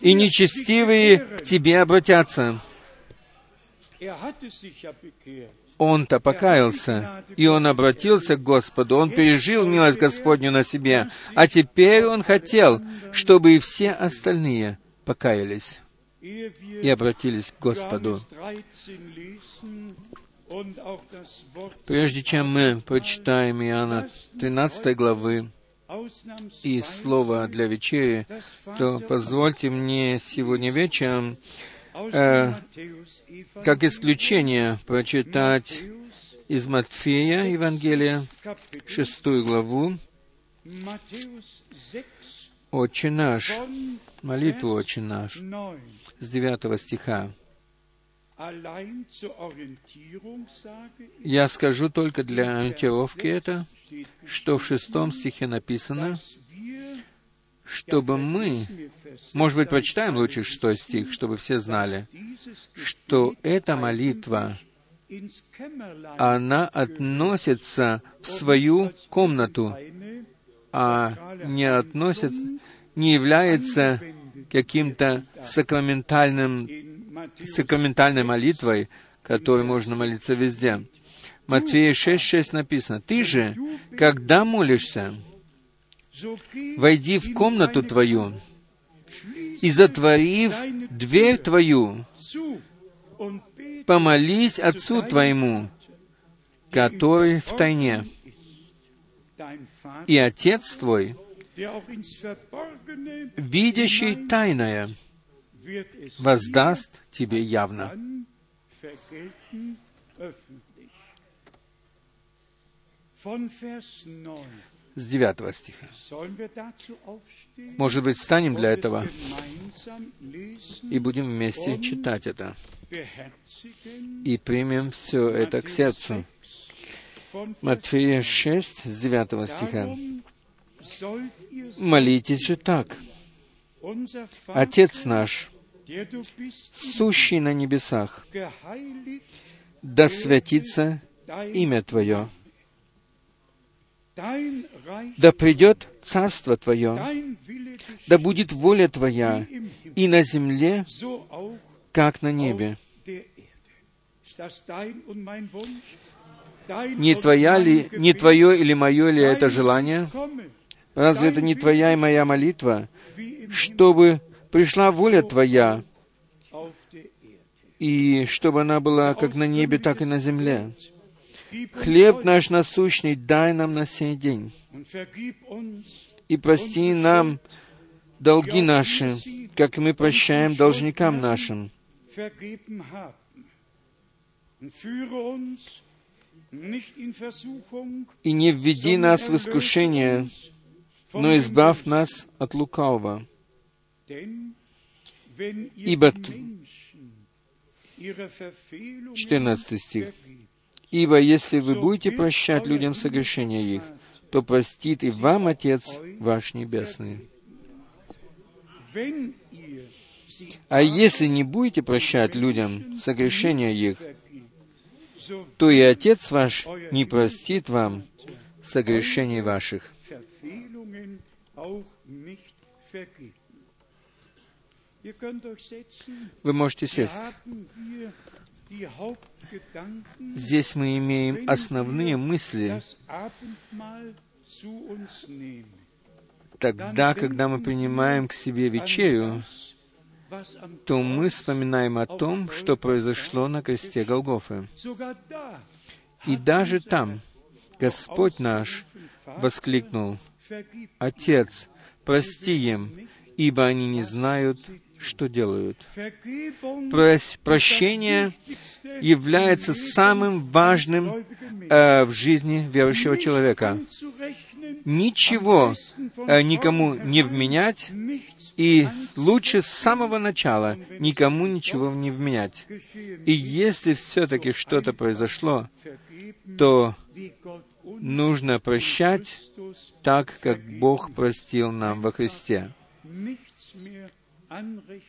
и нечестивые к. Тебе обратятся». Он-то покаялся, и он обратился к Господу, он пережил милость Господню на себе, а теперь он хотел, чтобы и все остальные покаялись и обратились к Господу. Johannes 13 lesen und auch das Wort Прежде чем мы прочитаем Иоанна 13 главы и слово для вечери, то позвольте мне сегодня вечером, Evangelium, как исключение, прочитать из Матфея Евангелия, шестую главу, Matthäus 6 «Отче наш», молитву «Отче наш», 9. с 9 стиха. Я скажу только для ориентировки это, что в шестом стихе написано, чтобы мы, может быть, прочитаем лучше шестой стих, чтобы все знали, что эта молитва, она относится в свою комнату, а не относится, не является каким-то сакраментальным, сакраментальной молитвой, которой можно молиться везде. Матфея 6.6 написано, «Ты же, когда молишься, войди в комнату твою, и, затворив дверь твою, помолись Отцу твоему, который в тайне, и Отец твой, видящий тайное, воздаст тебе явно». Dann vergelten öffentlich. Von Vers 9 С 9 стиха. Может быть, встанем для этого и будем вместе читать это, и примем все это к сердцу. Матфея 6, с 9 стиха. «Молитесь же так, Отец наш, сущий на небесах, да святится имя Твое, да придет Царство Твое, да будет воля Твоя и на земле, как на небе. Не твоя ли, не твое или мое ли это желание? Разве это не твоя и моя молитва, чтобы пришла воля Твоя, и чтобы она была как на небе, так и на земле? Хлеб наш насущный дай нам на сей день, и прости нам долги наши, как мы прощаем должникам нашим. И не введи нас в искушение, но избавь нас от лукавого. Ибо den т- Menschen ihre Verfehlungen 14 стих. Ибо если вы будете прощать людям согрешения их, то простит и вам Отец ваш Небесный. А если не будете прощать людям согрешения их, то и Отец ваш не простит вам согрешений ваших. Вы можете сесть. Здесь мы имеем основные мысли тогда, когда мы принимаем к себе вечерю, то мы вспоминаем о том, что произошло на кресте Голгофы. И даже там Господь наш воскликнул, «Отец, прости им, ибо они не знают, что делают». Прощение является самым важным э, в жизни верующего человека. Ничего э, никому не вменять, и лучше с самого начала никому ничего не вменять. И если все-таки что-то произошло, то нужно прощать так, как Бог простил нам во Христе.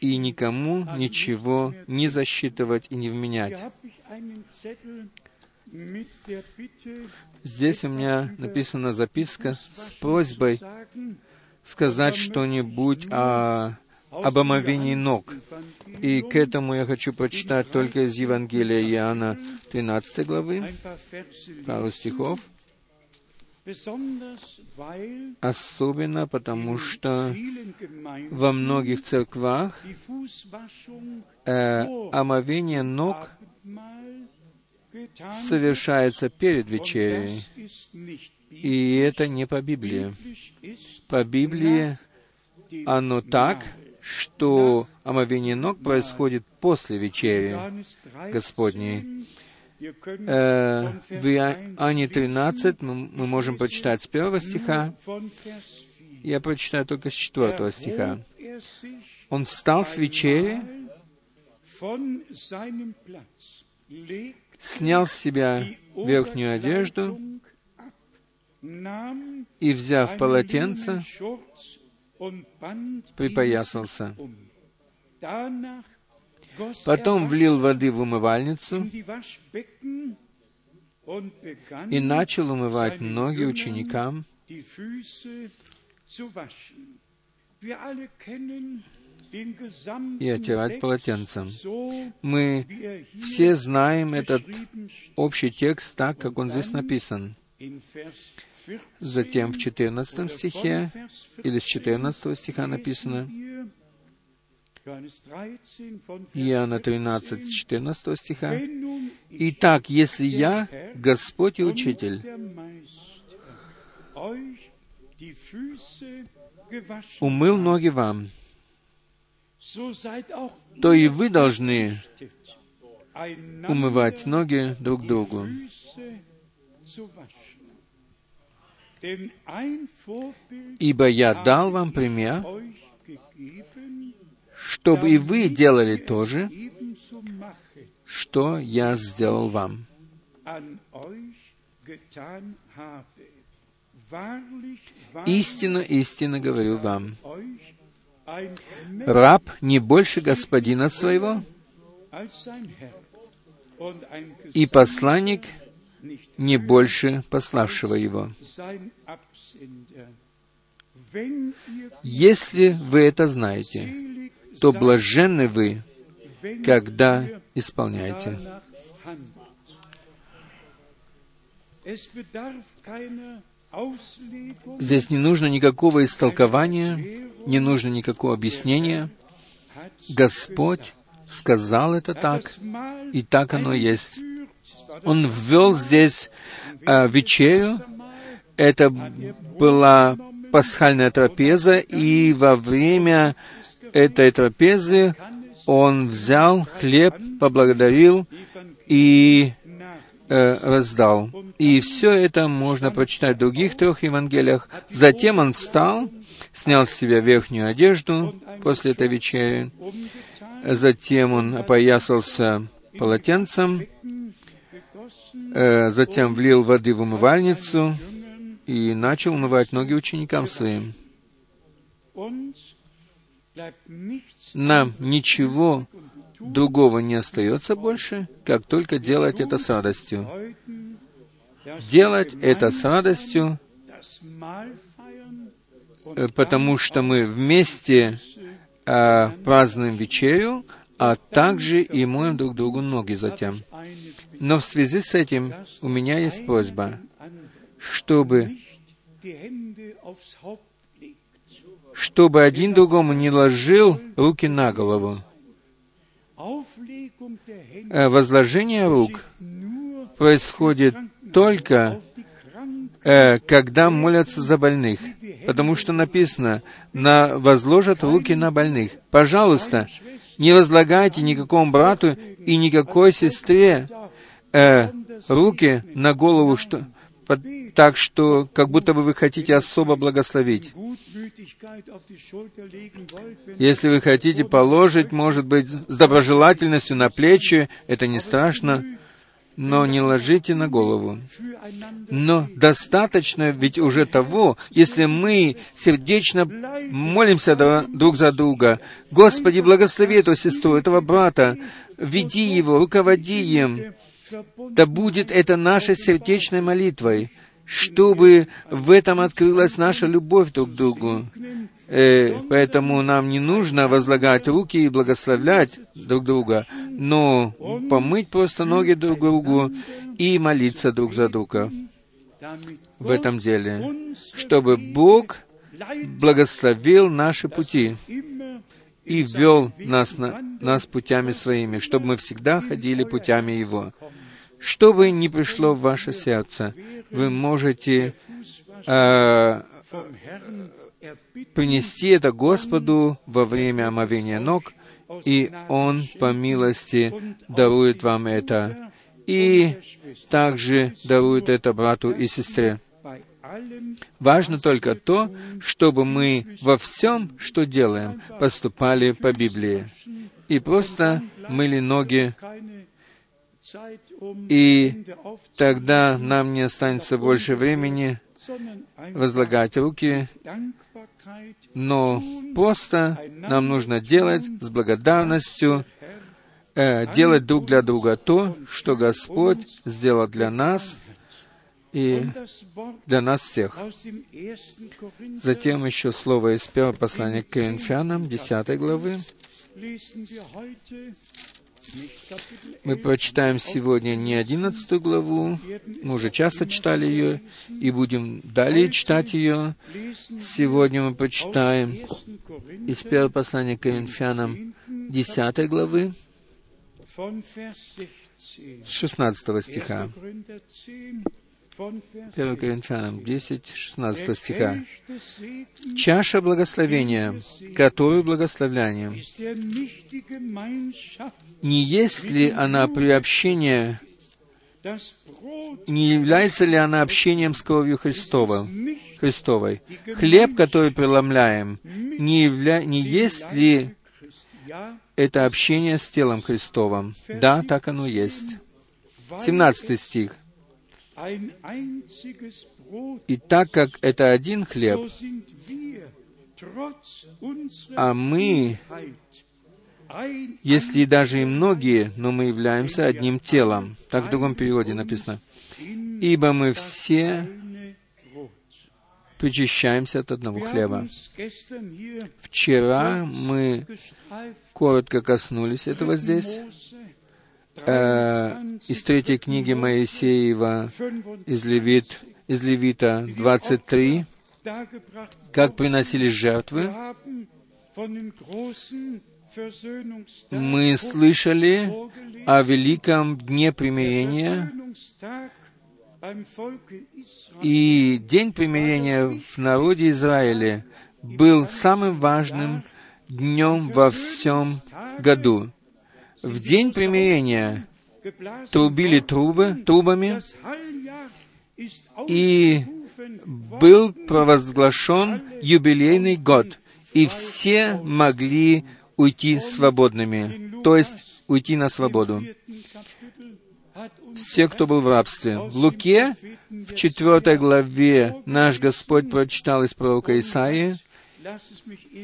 И никому ничего не засчитывать и не вменять. Здесь у меня написана записка с просьбой сказать что-нибудь о, об омовении ног. И к этому я хочу прочитать только из Евангелия Иоанна 13 главы, пару стихов, особенно потому, что во многих церквах э, омовение ног совершается перед вечерей, и это не по Библии. По Библии оно так, что омовение ног происходит после вечери Господней. Э, в Иоанне 13 мы, можем прочитать с первого стиха. Я прочитаю только с четвертого стиха. Он встал с вечери, снял с себя верхнюю одежду и, взяв полотенце, припоясался. Потом влил воды в умывальницу и начал умывать ноги ученикам и отирать полотенцем. Мы все знаем этот общий текст так, как он здесь написан. Затем в 14 стихе, или с 14 стиха написано, Иоанна 13, 14 стиха, «Итак, если я, Господь и Учитель, умыл ноги вам, то и вы должны умывать ноги друг другу. Ибо я дал вам пример, чтобы и вы делали то же, что я сделал вам. Истинно, истинно говорю вам, раб не больше господина своего, и посланник не больше пославшего его. Если вы это знаете, то блаженны вы, когда исполняете. Здесь не нужно никакого истолкования, не нужно никакого объяснения. Господь сказал это так, и так оно есть. Он ввел здесь а, вечерю, это была пасхальная трапеза, и во время этой трапезы он взял хлеб, поблагодарил и э, раздал. И все это можно прочитать в других трех Евангелиях. Затем он встал, снял с себя верхнюю одежду после этой вечери, затем он опоясался полотенцем, э, затем влил воды в умывальницу и начал умывать ноги ученикам своим. Нам ничего другого не остается больше, как только делать это с радостью. Делать это с радостью, э, потому что мы вместе э, празднуем вечерю, а также и моем друг другу ноги затем. Но в связи с этим у меня есть просьба, чтобы, чтобы один другому не ложил руки на голову. Э, Возложение рук происходит только э, когда молятся за больных, потому что написано, на, возложат руки на больных. Пожалуйста, не возлагайте никакому брату и никакой сестре э, руки на голову, что, под- так что, как будто бы вы хотите особо благословить. Если вы хотите положить, может быть, с доброжелательностью на плечи, это не страшно, но не ложите на голову. Но достаточно ведь уже того, если мы сердечно молимся друг за друга. Господи, благослови эту сестру, этого брата, веди его, руководи им. Да будет это нашей сердечной молитвой, чтобы в этом открылась наша любовь друг к другу. Э, поэтому нам не нужно возлагать руки и благословлять друг друга, но помыть просто ноги друг другу и молиться друг за друга в этом деле, чтобы Бог благословил наши пути и ввел нас, на, нас путями своими, чтобы мы всегда ходили путями Его. Что бы ни пришло в ваше сердце, вы можете э, принести это Господу во время омовения ног, и Он по милости дарует вам это, и также дарует это брату и сестре. Важно только то, чтобы мы во всем, что делаем, поступали по Библии. И просто мыли ноги, и тогда нам не останется больше времени возлагать руки, но просто нам нужно делать с благодарностью, э, делать друг для друга то, что Господь сделал для нас и для нас всех. aus dem 1. Korinther Затем еще слово из первого послания к Коринфянам, 10 главы. Мы 11, прочитаем сегодня не 11 главу, мы уже часто читали ее, и будем далее читать ее. Сегодня мы прочитаем 1. Korinther из первого послания к Коринфянам 10 главы, von Vers 16. с 16 1. стиха. Korinther 10 von Vers 1 16. Коринфянам 10, 16 Der стиха. Чаша благословения, которую благословляем, не есть ли она приобщение, не является ли она общением с кровью Христова, Христовой? Хлеб, который преломляем, не, явля... не есть ли это общение с телом Христовым? Да, так оно есть. weil 17 стих. И так как это один хлеб, А мы, если даже и многие, но мы являемся одним телом. Так в другом переводе написано. Ибо мы все причащаемся от одного хлеба. Вчера мы коротко коснулись этого здесь. Э, из третьей книги Моисеева, 25 из, Левит, из Левита 23, dargebracht. как приносились жертвы. Мы слышали о великом дне примирения, и день примирения в народе Израиля был самым важным днем во всем году. В день примирения трубили трубы, трубами, и был провозглашен юбилейный год, и все могли уйти свободными, то есть уйти на свободу. Все, кто был в рабстве. В Луке, в четвертой главе, наш Господь прочитал из пророка Исаии,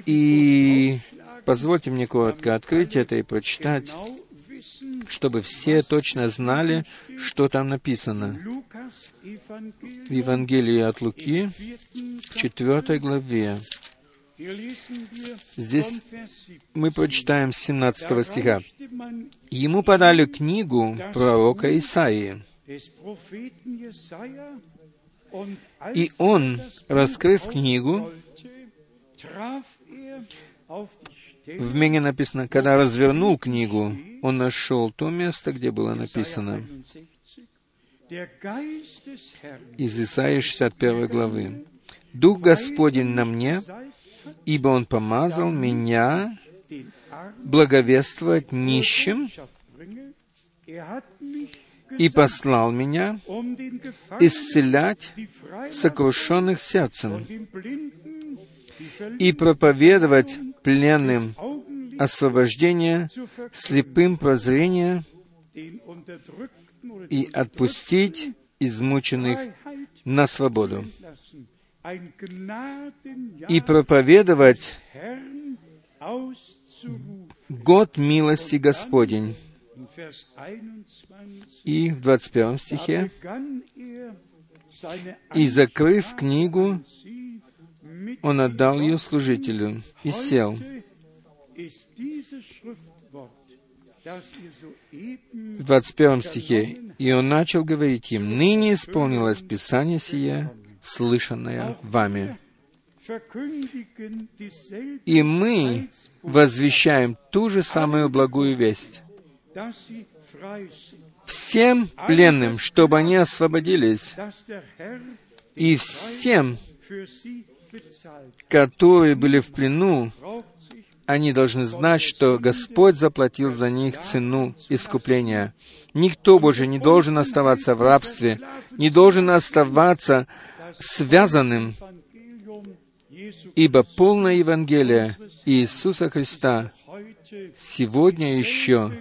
и позвольте мне коротко открыть это и прочитать, чтобы все точно знали, что там написано. В Евангелии от Луки, в четвертой главе. Здесь von Vers 7. мы прочитаем с 17 стиха. Ему подали книгу пророка Исаии, и он, раскрыв книгу, в Мене написано, когда развернул книгу, он нашел то место, где было написано, 61. Der Geist des Herrn из Исаии 61 главы. «Дух Господень на мне, ибо Он помазал меня благовествовать нищим и послал меня исцелять сокрушенных сердцем и проповедовать пленным освобождение, слепым прозрение и отпустить измученных на свободу, и проповедовать год милости Господень. In Vers 21 И в 21 da стихе, «И, закрыв книгу, он отдал ее служителю и сел». В 21 стихе, «И он начал говорить им, ныне исполнилось Писание сие, слышанное вами». И мы возвещаем ту же самую благую весть всем пленным, чтобы они освободились, и всем. Которые были в плену, они должны знать, что Господь заплатил за них цену искупления. Никто больше не должен оставаться в рабстве, не должен оставаться связанным, ибо полное Евангелие Иисуса Христа сегодня еще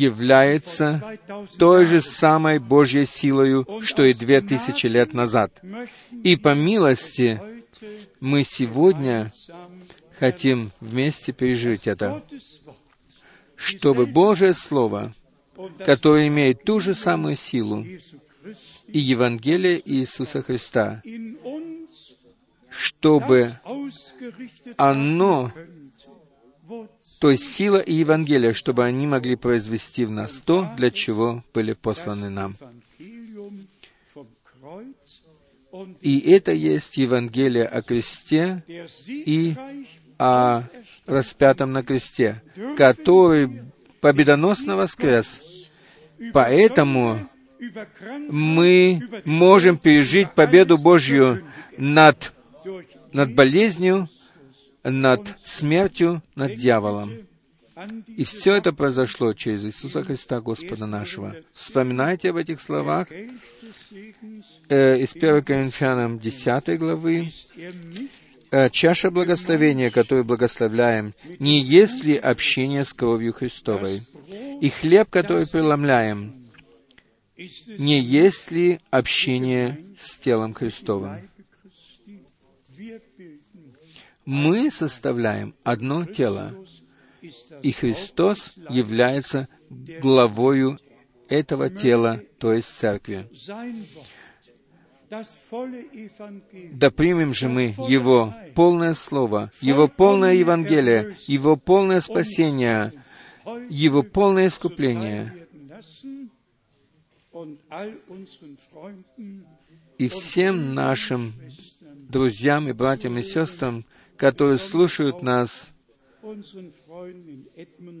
является 2000 той же самой Божьей силою, что и две тысячи лет назад. И по милости мы сегодня хотим вместе пережить это, чтобы Божье Слово, которое имеет ту же самую силу, и Евангелие Иисуса Христа, чтобы оно, то есть сила и Евангелие, чтобы они могли произвести в нас то, для чего были посланы нам. И это есть Евангелие о кресте и о распятом на кресте, который победоносно воскрес. Поэтому мы можем пережить победу Божью над, над болезнью, над смертью, над дьяволом. И все это произошло через Иисуса Христа, Господа нашего. Вспоминайте об этих словах э, из 1 Коринфянам 10 главы. Э, чаша благословения, которую благословляем, не есть ли общение с кровью Христовой? И хлеб, который преломляем, не есть ли общение с телом Христовым? Мы составляем одно тело, и Христос является главою этого тела, то есть церкви. Да примем же мы Его полное Слово, Его полное Евангелие, Его полное спасение, Его полное искупление. И всем нашим друзьям и братьям и сестрам, которые слушают нас,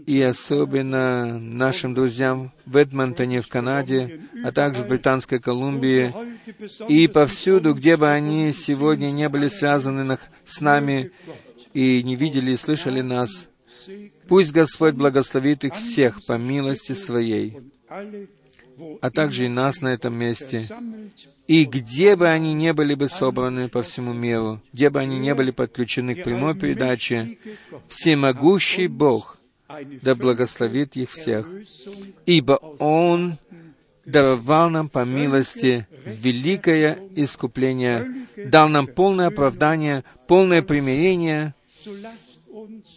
и особенно нашим друзьям в Эдмонтоне, в Канаде, а также в Британской Колумбии, и повсюду, где бы они сегодня не были связаны с нами и не видели и слышали нас, пусть Господь благословит их всех по милости Своей, а также и нас на этом месте, и где бы они не были бы собраны по всему миру, где бы они не были подключены к прямой передаче, всемогущий Бог да благословит их всех, ибо Он даровал нам по милости великое искупление, дал нам полное оправдание, полное примирение,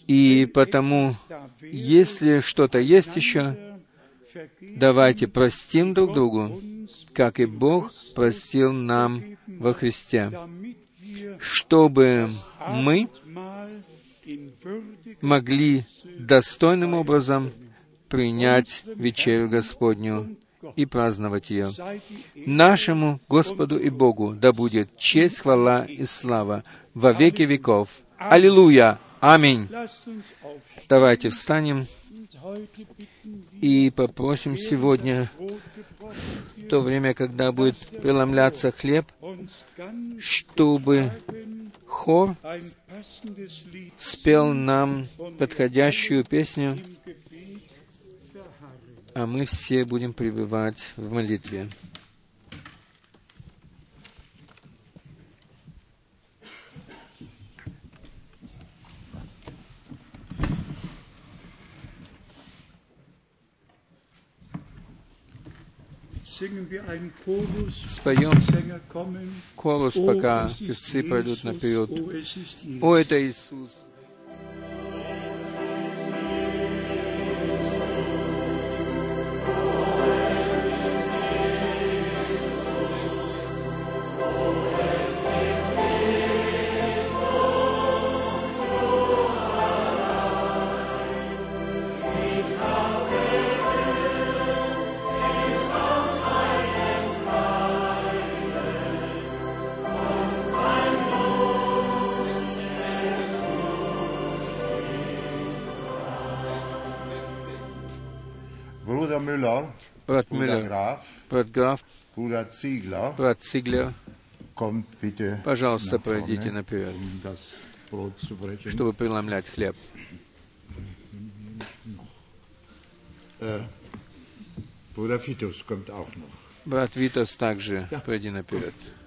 и потому, если что-то есть еще, давайте простим друг другу, как и Бог простил нам во Христе, чтобы мы могли достойным образом принять вечерю Господню и праздновать ее. Нашему Господу и Богу да будет честь, хвала и слава во веки веков. Аллилуйя! Аминь! Давайте встанем и попросим сегодня, в то время, когда будет преломляться хлеб, чтобы хор спел нам подходящую песню, а мы все будем пребывать в молитве. Споем колус, пока певцы пройдут наперед. О, это Иисус! Müller, Брат Bruder Мюллер, Graf, брат Граф, Bruder Ziegler, брат Циглер, kommt bitte пожалуйста, пройдите наперед, um das Brot zu brechen. чтобы преломлять хлеб. Äh, Bruder Vitus kommt auch noch. Брат Витас также пройди наперед. Du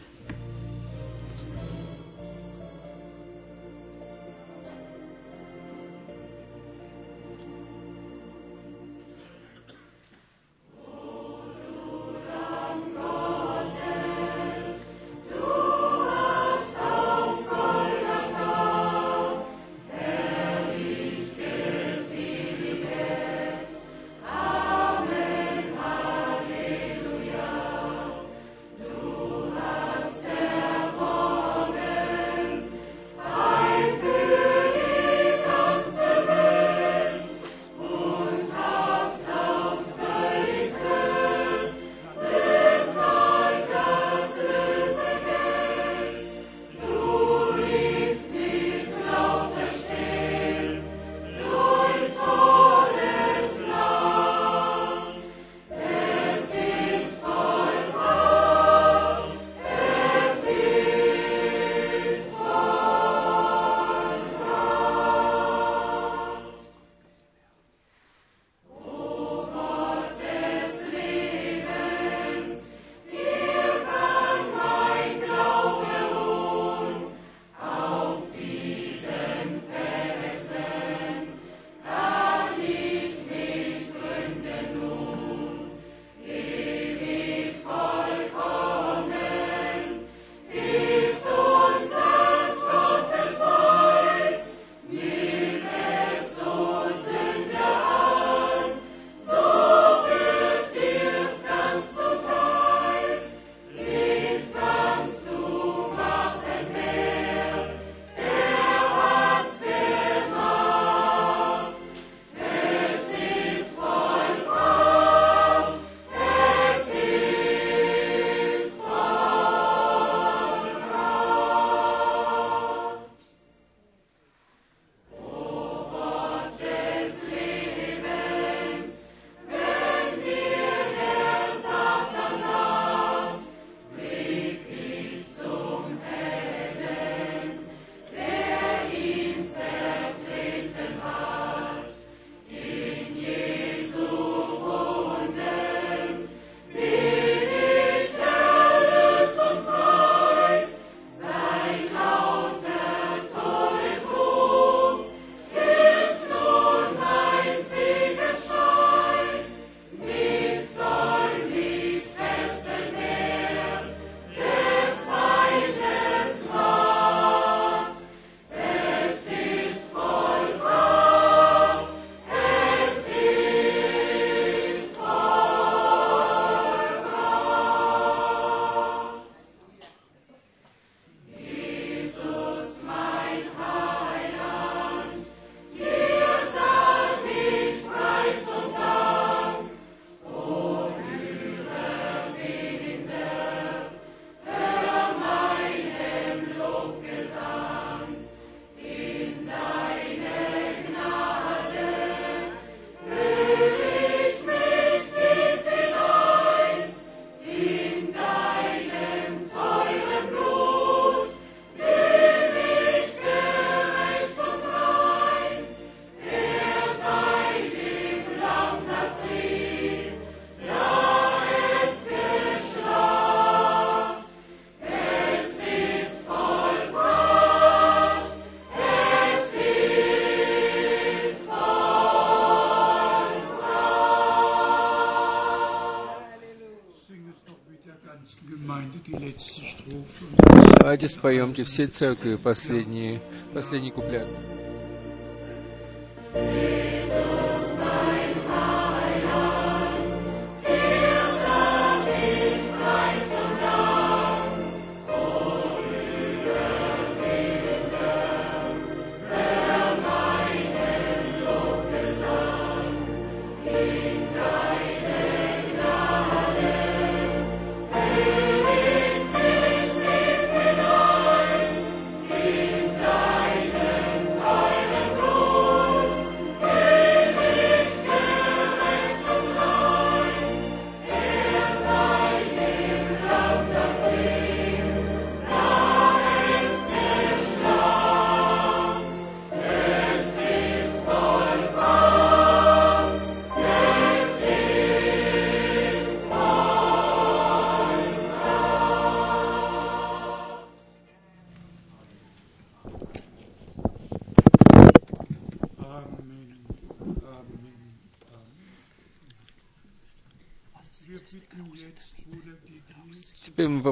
Давайте споемте все церкви последний, последний куплет.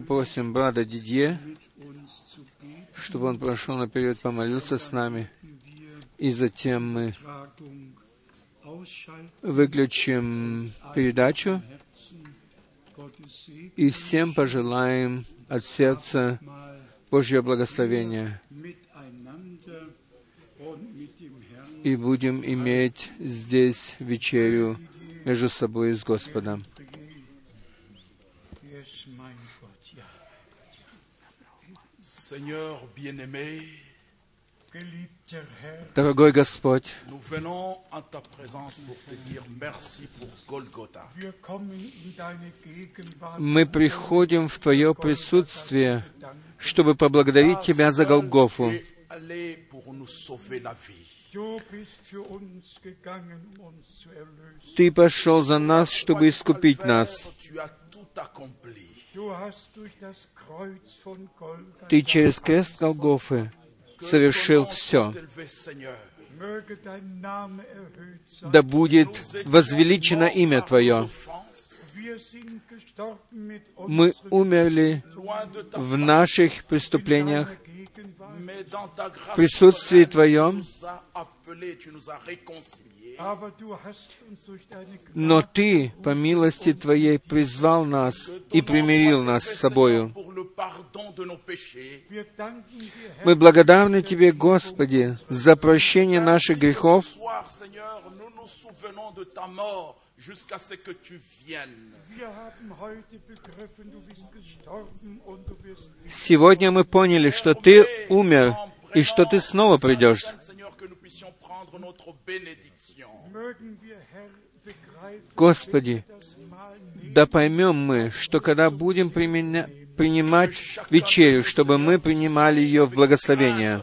Попросим брата Дидье, чтобы он прошел наперед, помолился с нами, и затем мы выключим передачу и всем пожелаем от сердца Божье благословение и будем иметь здесь вечерю между собой и с Господом. Deine Gegenwart. мы приходим в Твое присутствие, чтобы поблагодарить Тебя за Голгофу. Ты пошел за нас, чтобы искупить нас. Ты через крест Голгофы совершил все. Да будет возвеличено имя Твое. Мы умерли в наших преступлениях, в присутствии Твоем, но Ты, по милости Твоей, призвал нас и примирил нас с собою. Мы благодарны Тебе, Господи, за прощение наших грехов. Jusqu'à ce que tu viennes. Сегодня мы поняли, что Ты умер и что Ты снова придешь. Господи, да поймем мы, что когда будем применя- принимать вечерю, чтобы мы принимали ее в благословение.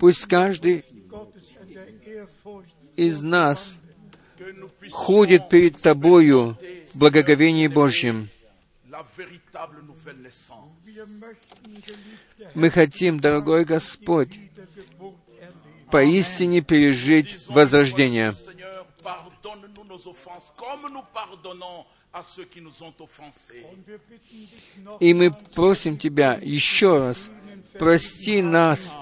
Пусть каждый из нас ходит перед Тобою в благоговении Божьем. Мы хотим, дорогой Господь, поистине пережить возрождение. И мы просим Тебя еще раз, прости нас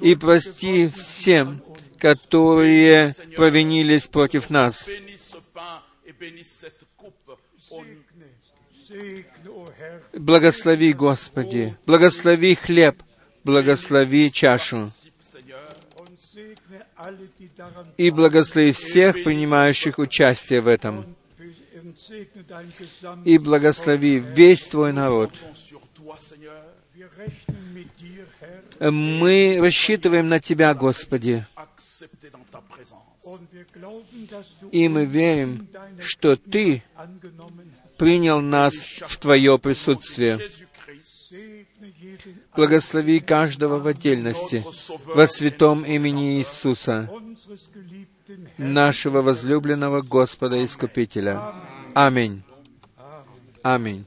и прости всем, которые провинились против нас. Благослови, Господи, благослови хлеб, благослови чашу, и благослови всех, принимающих участие в этом, и благослови весь Твой народ. Мы рассчитываем на Тебя, Господи, и мы верим, что Ты. Принял нас в Твое присутствие. Благослови каждого в отдельности во святом имени Иисуса, нашего возлюбленного Господа Искупителя. Аминь. Аминь.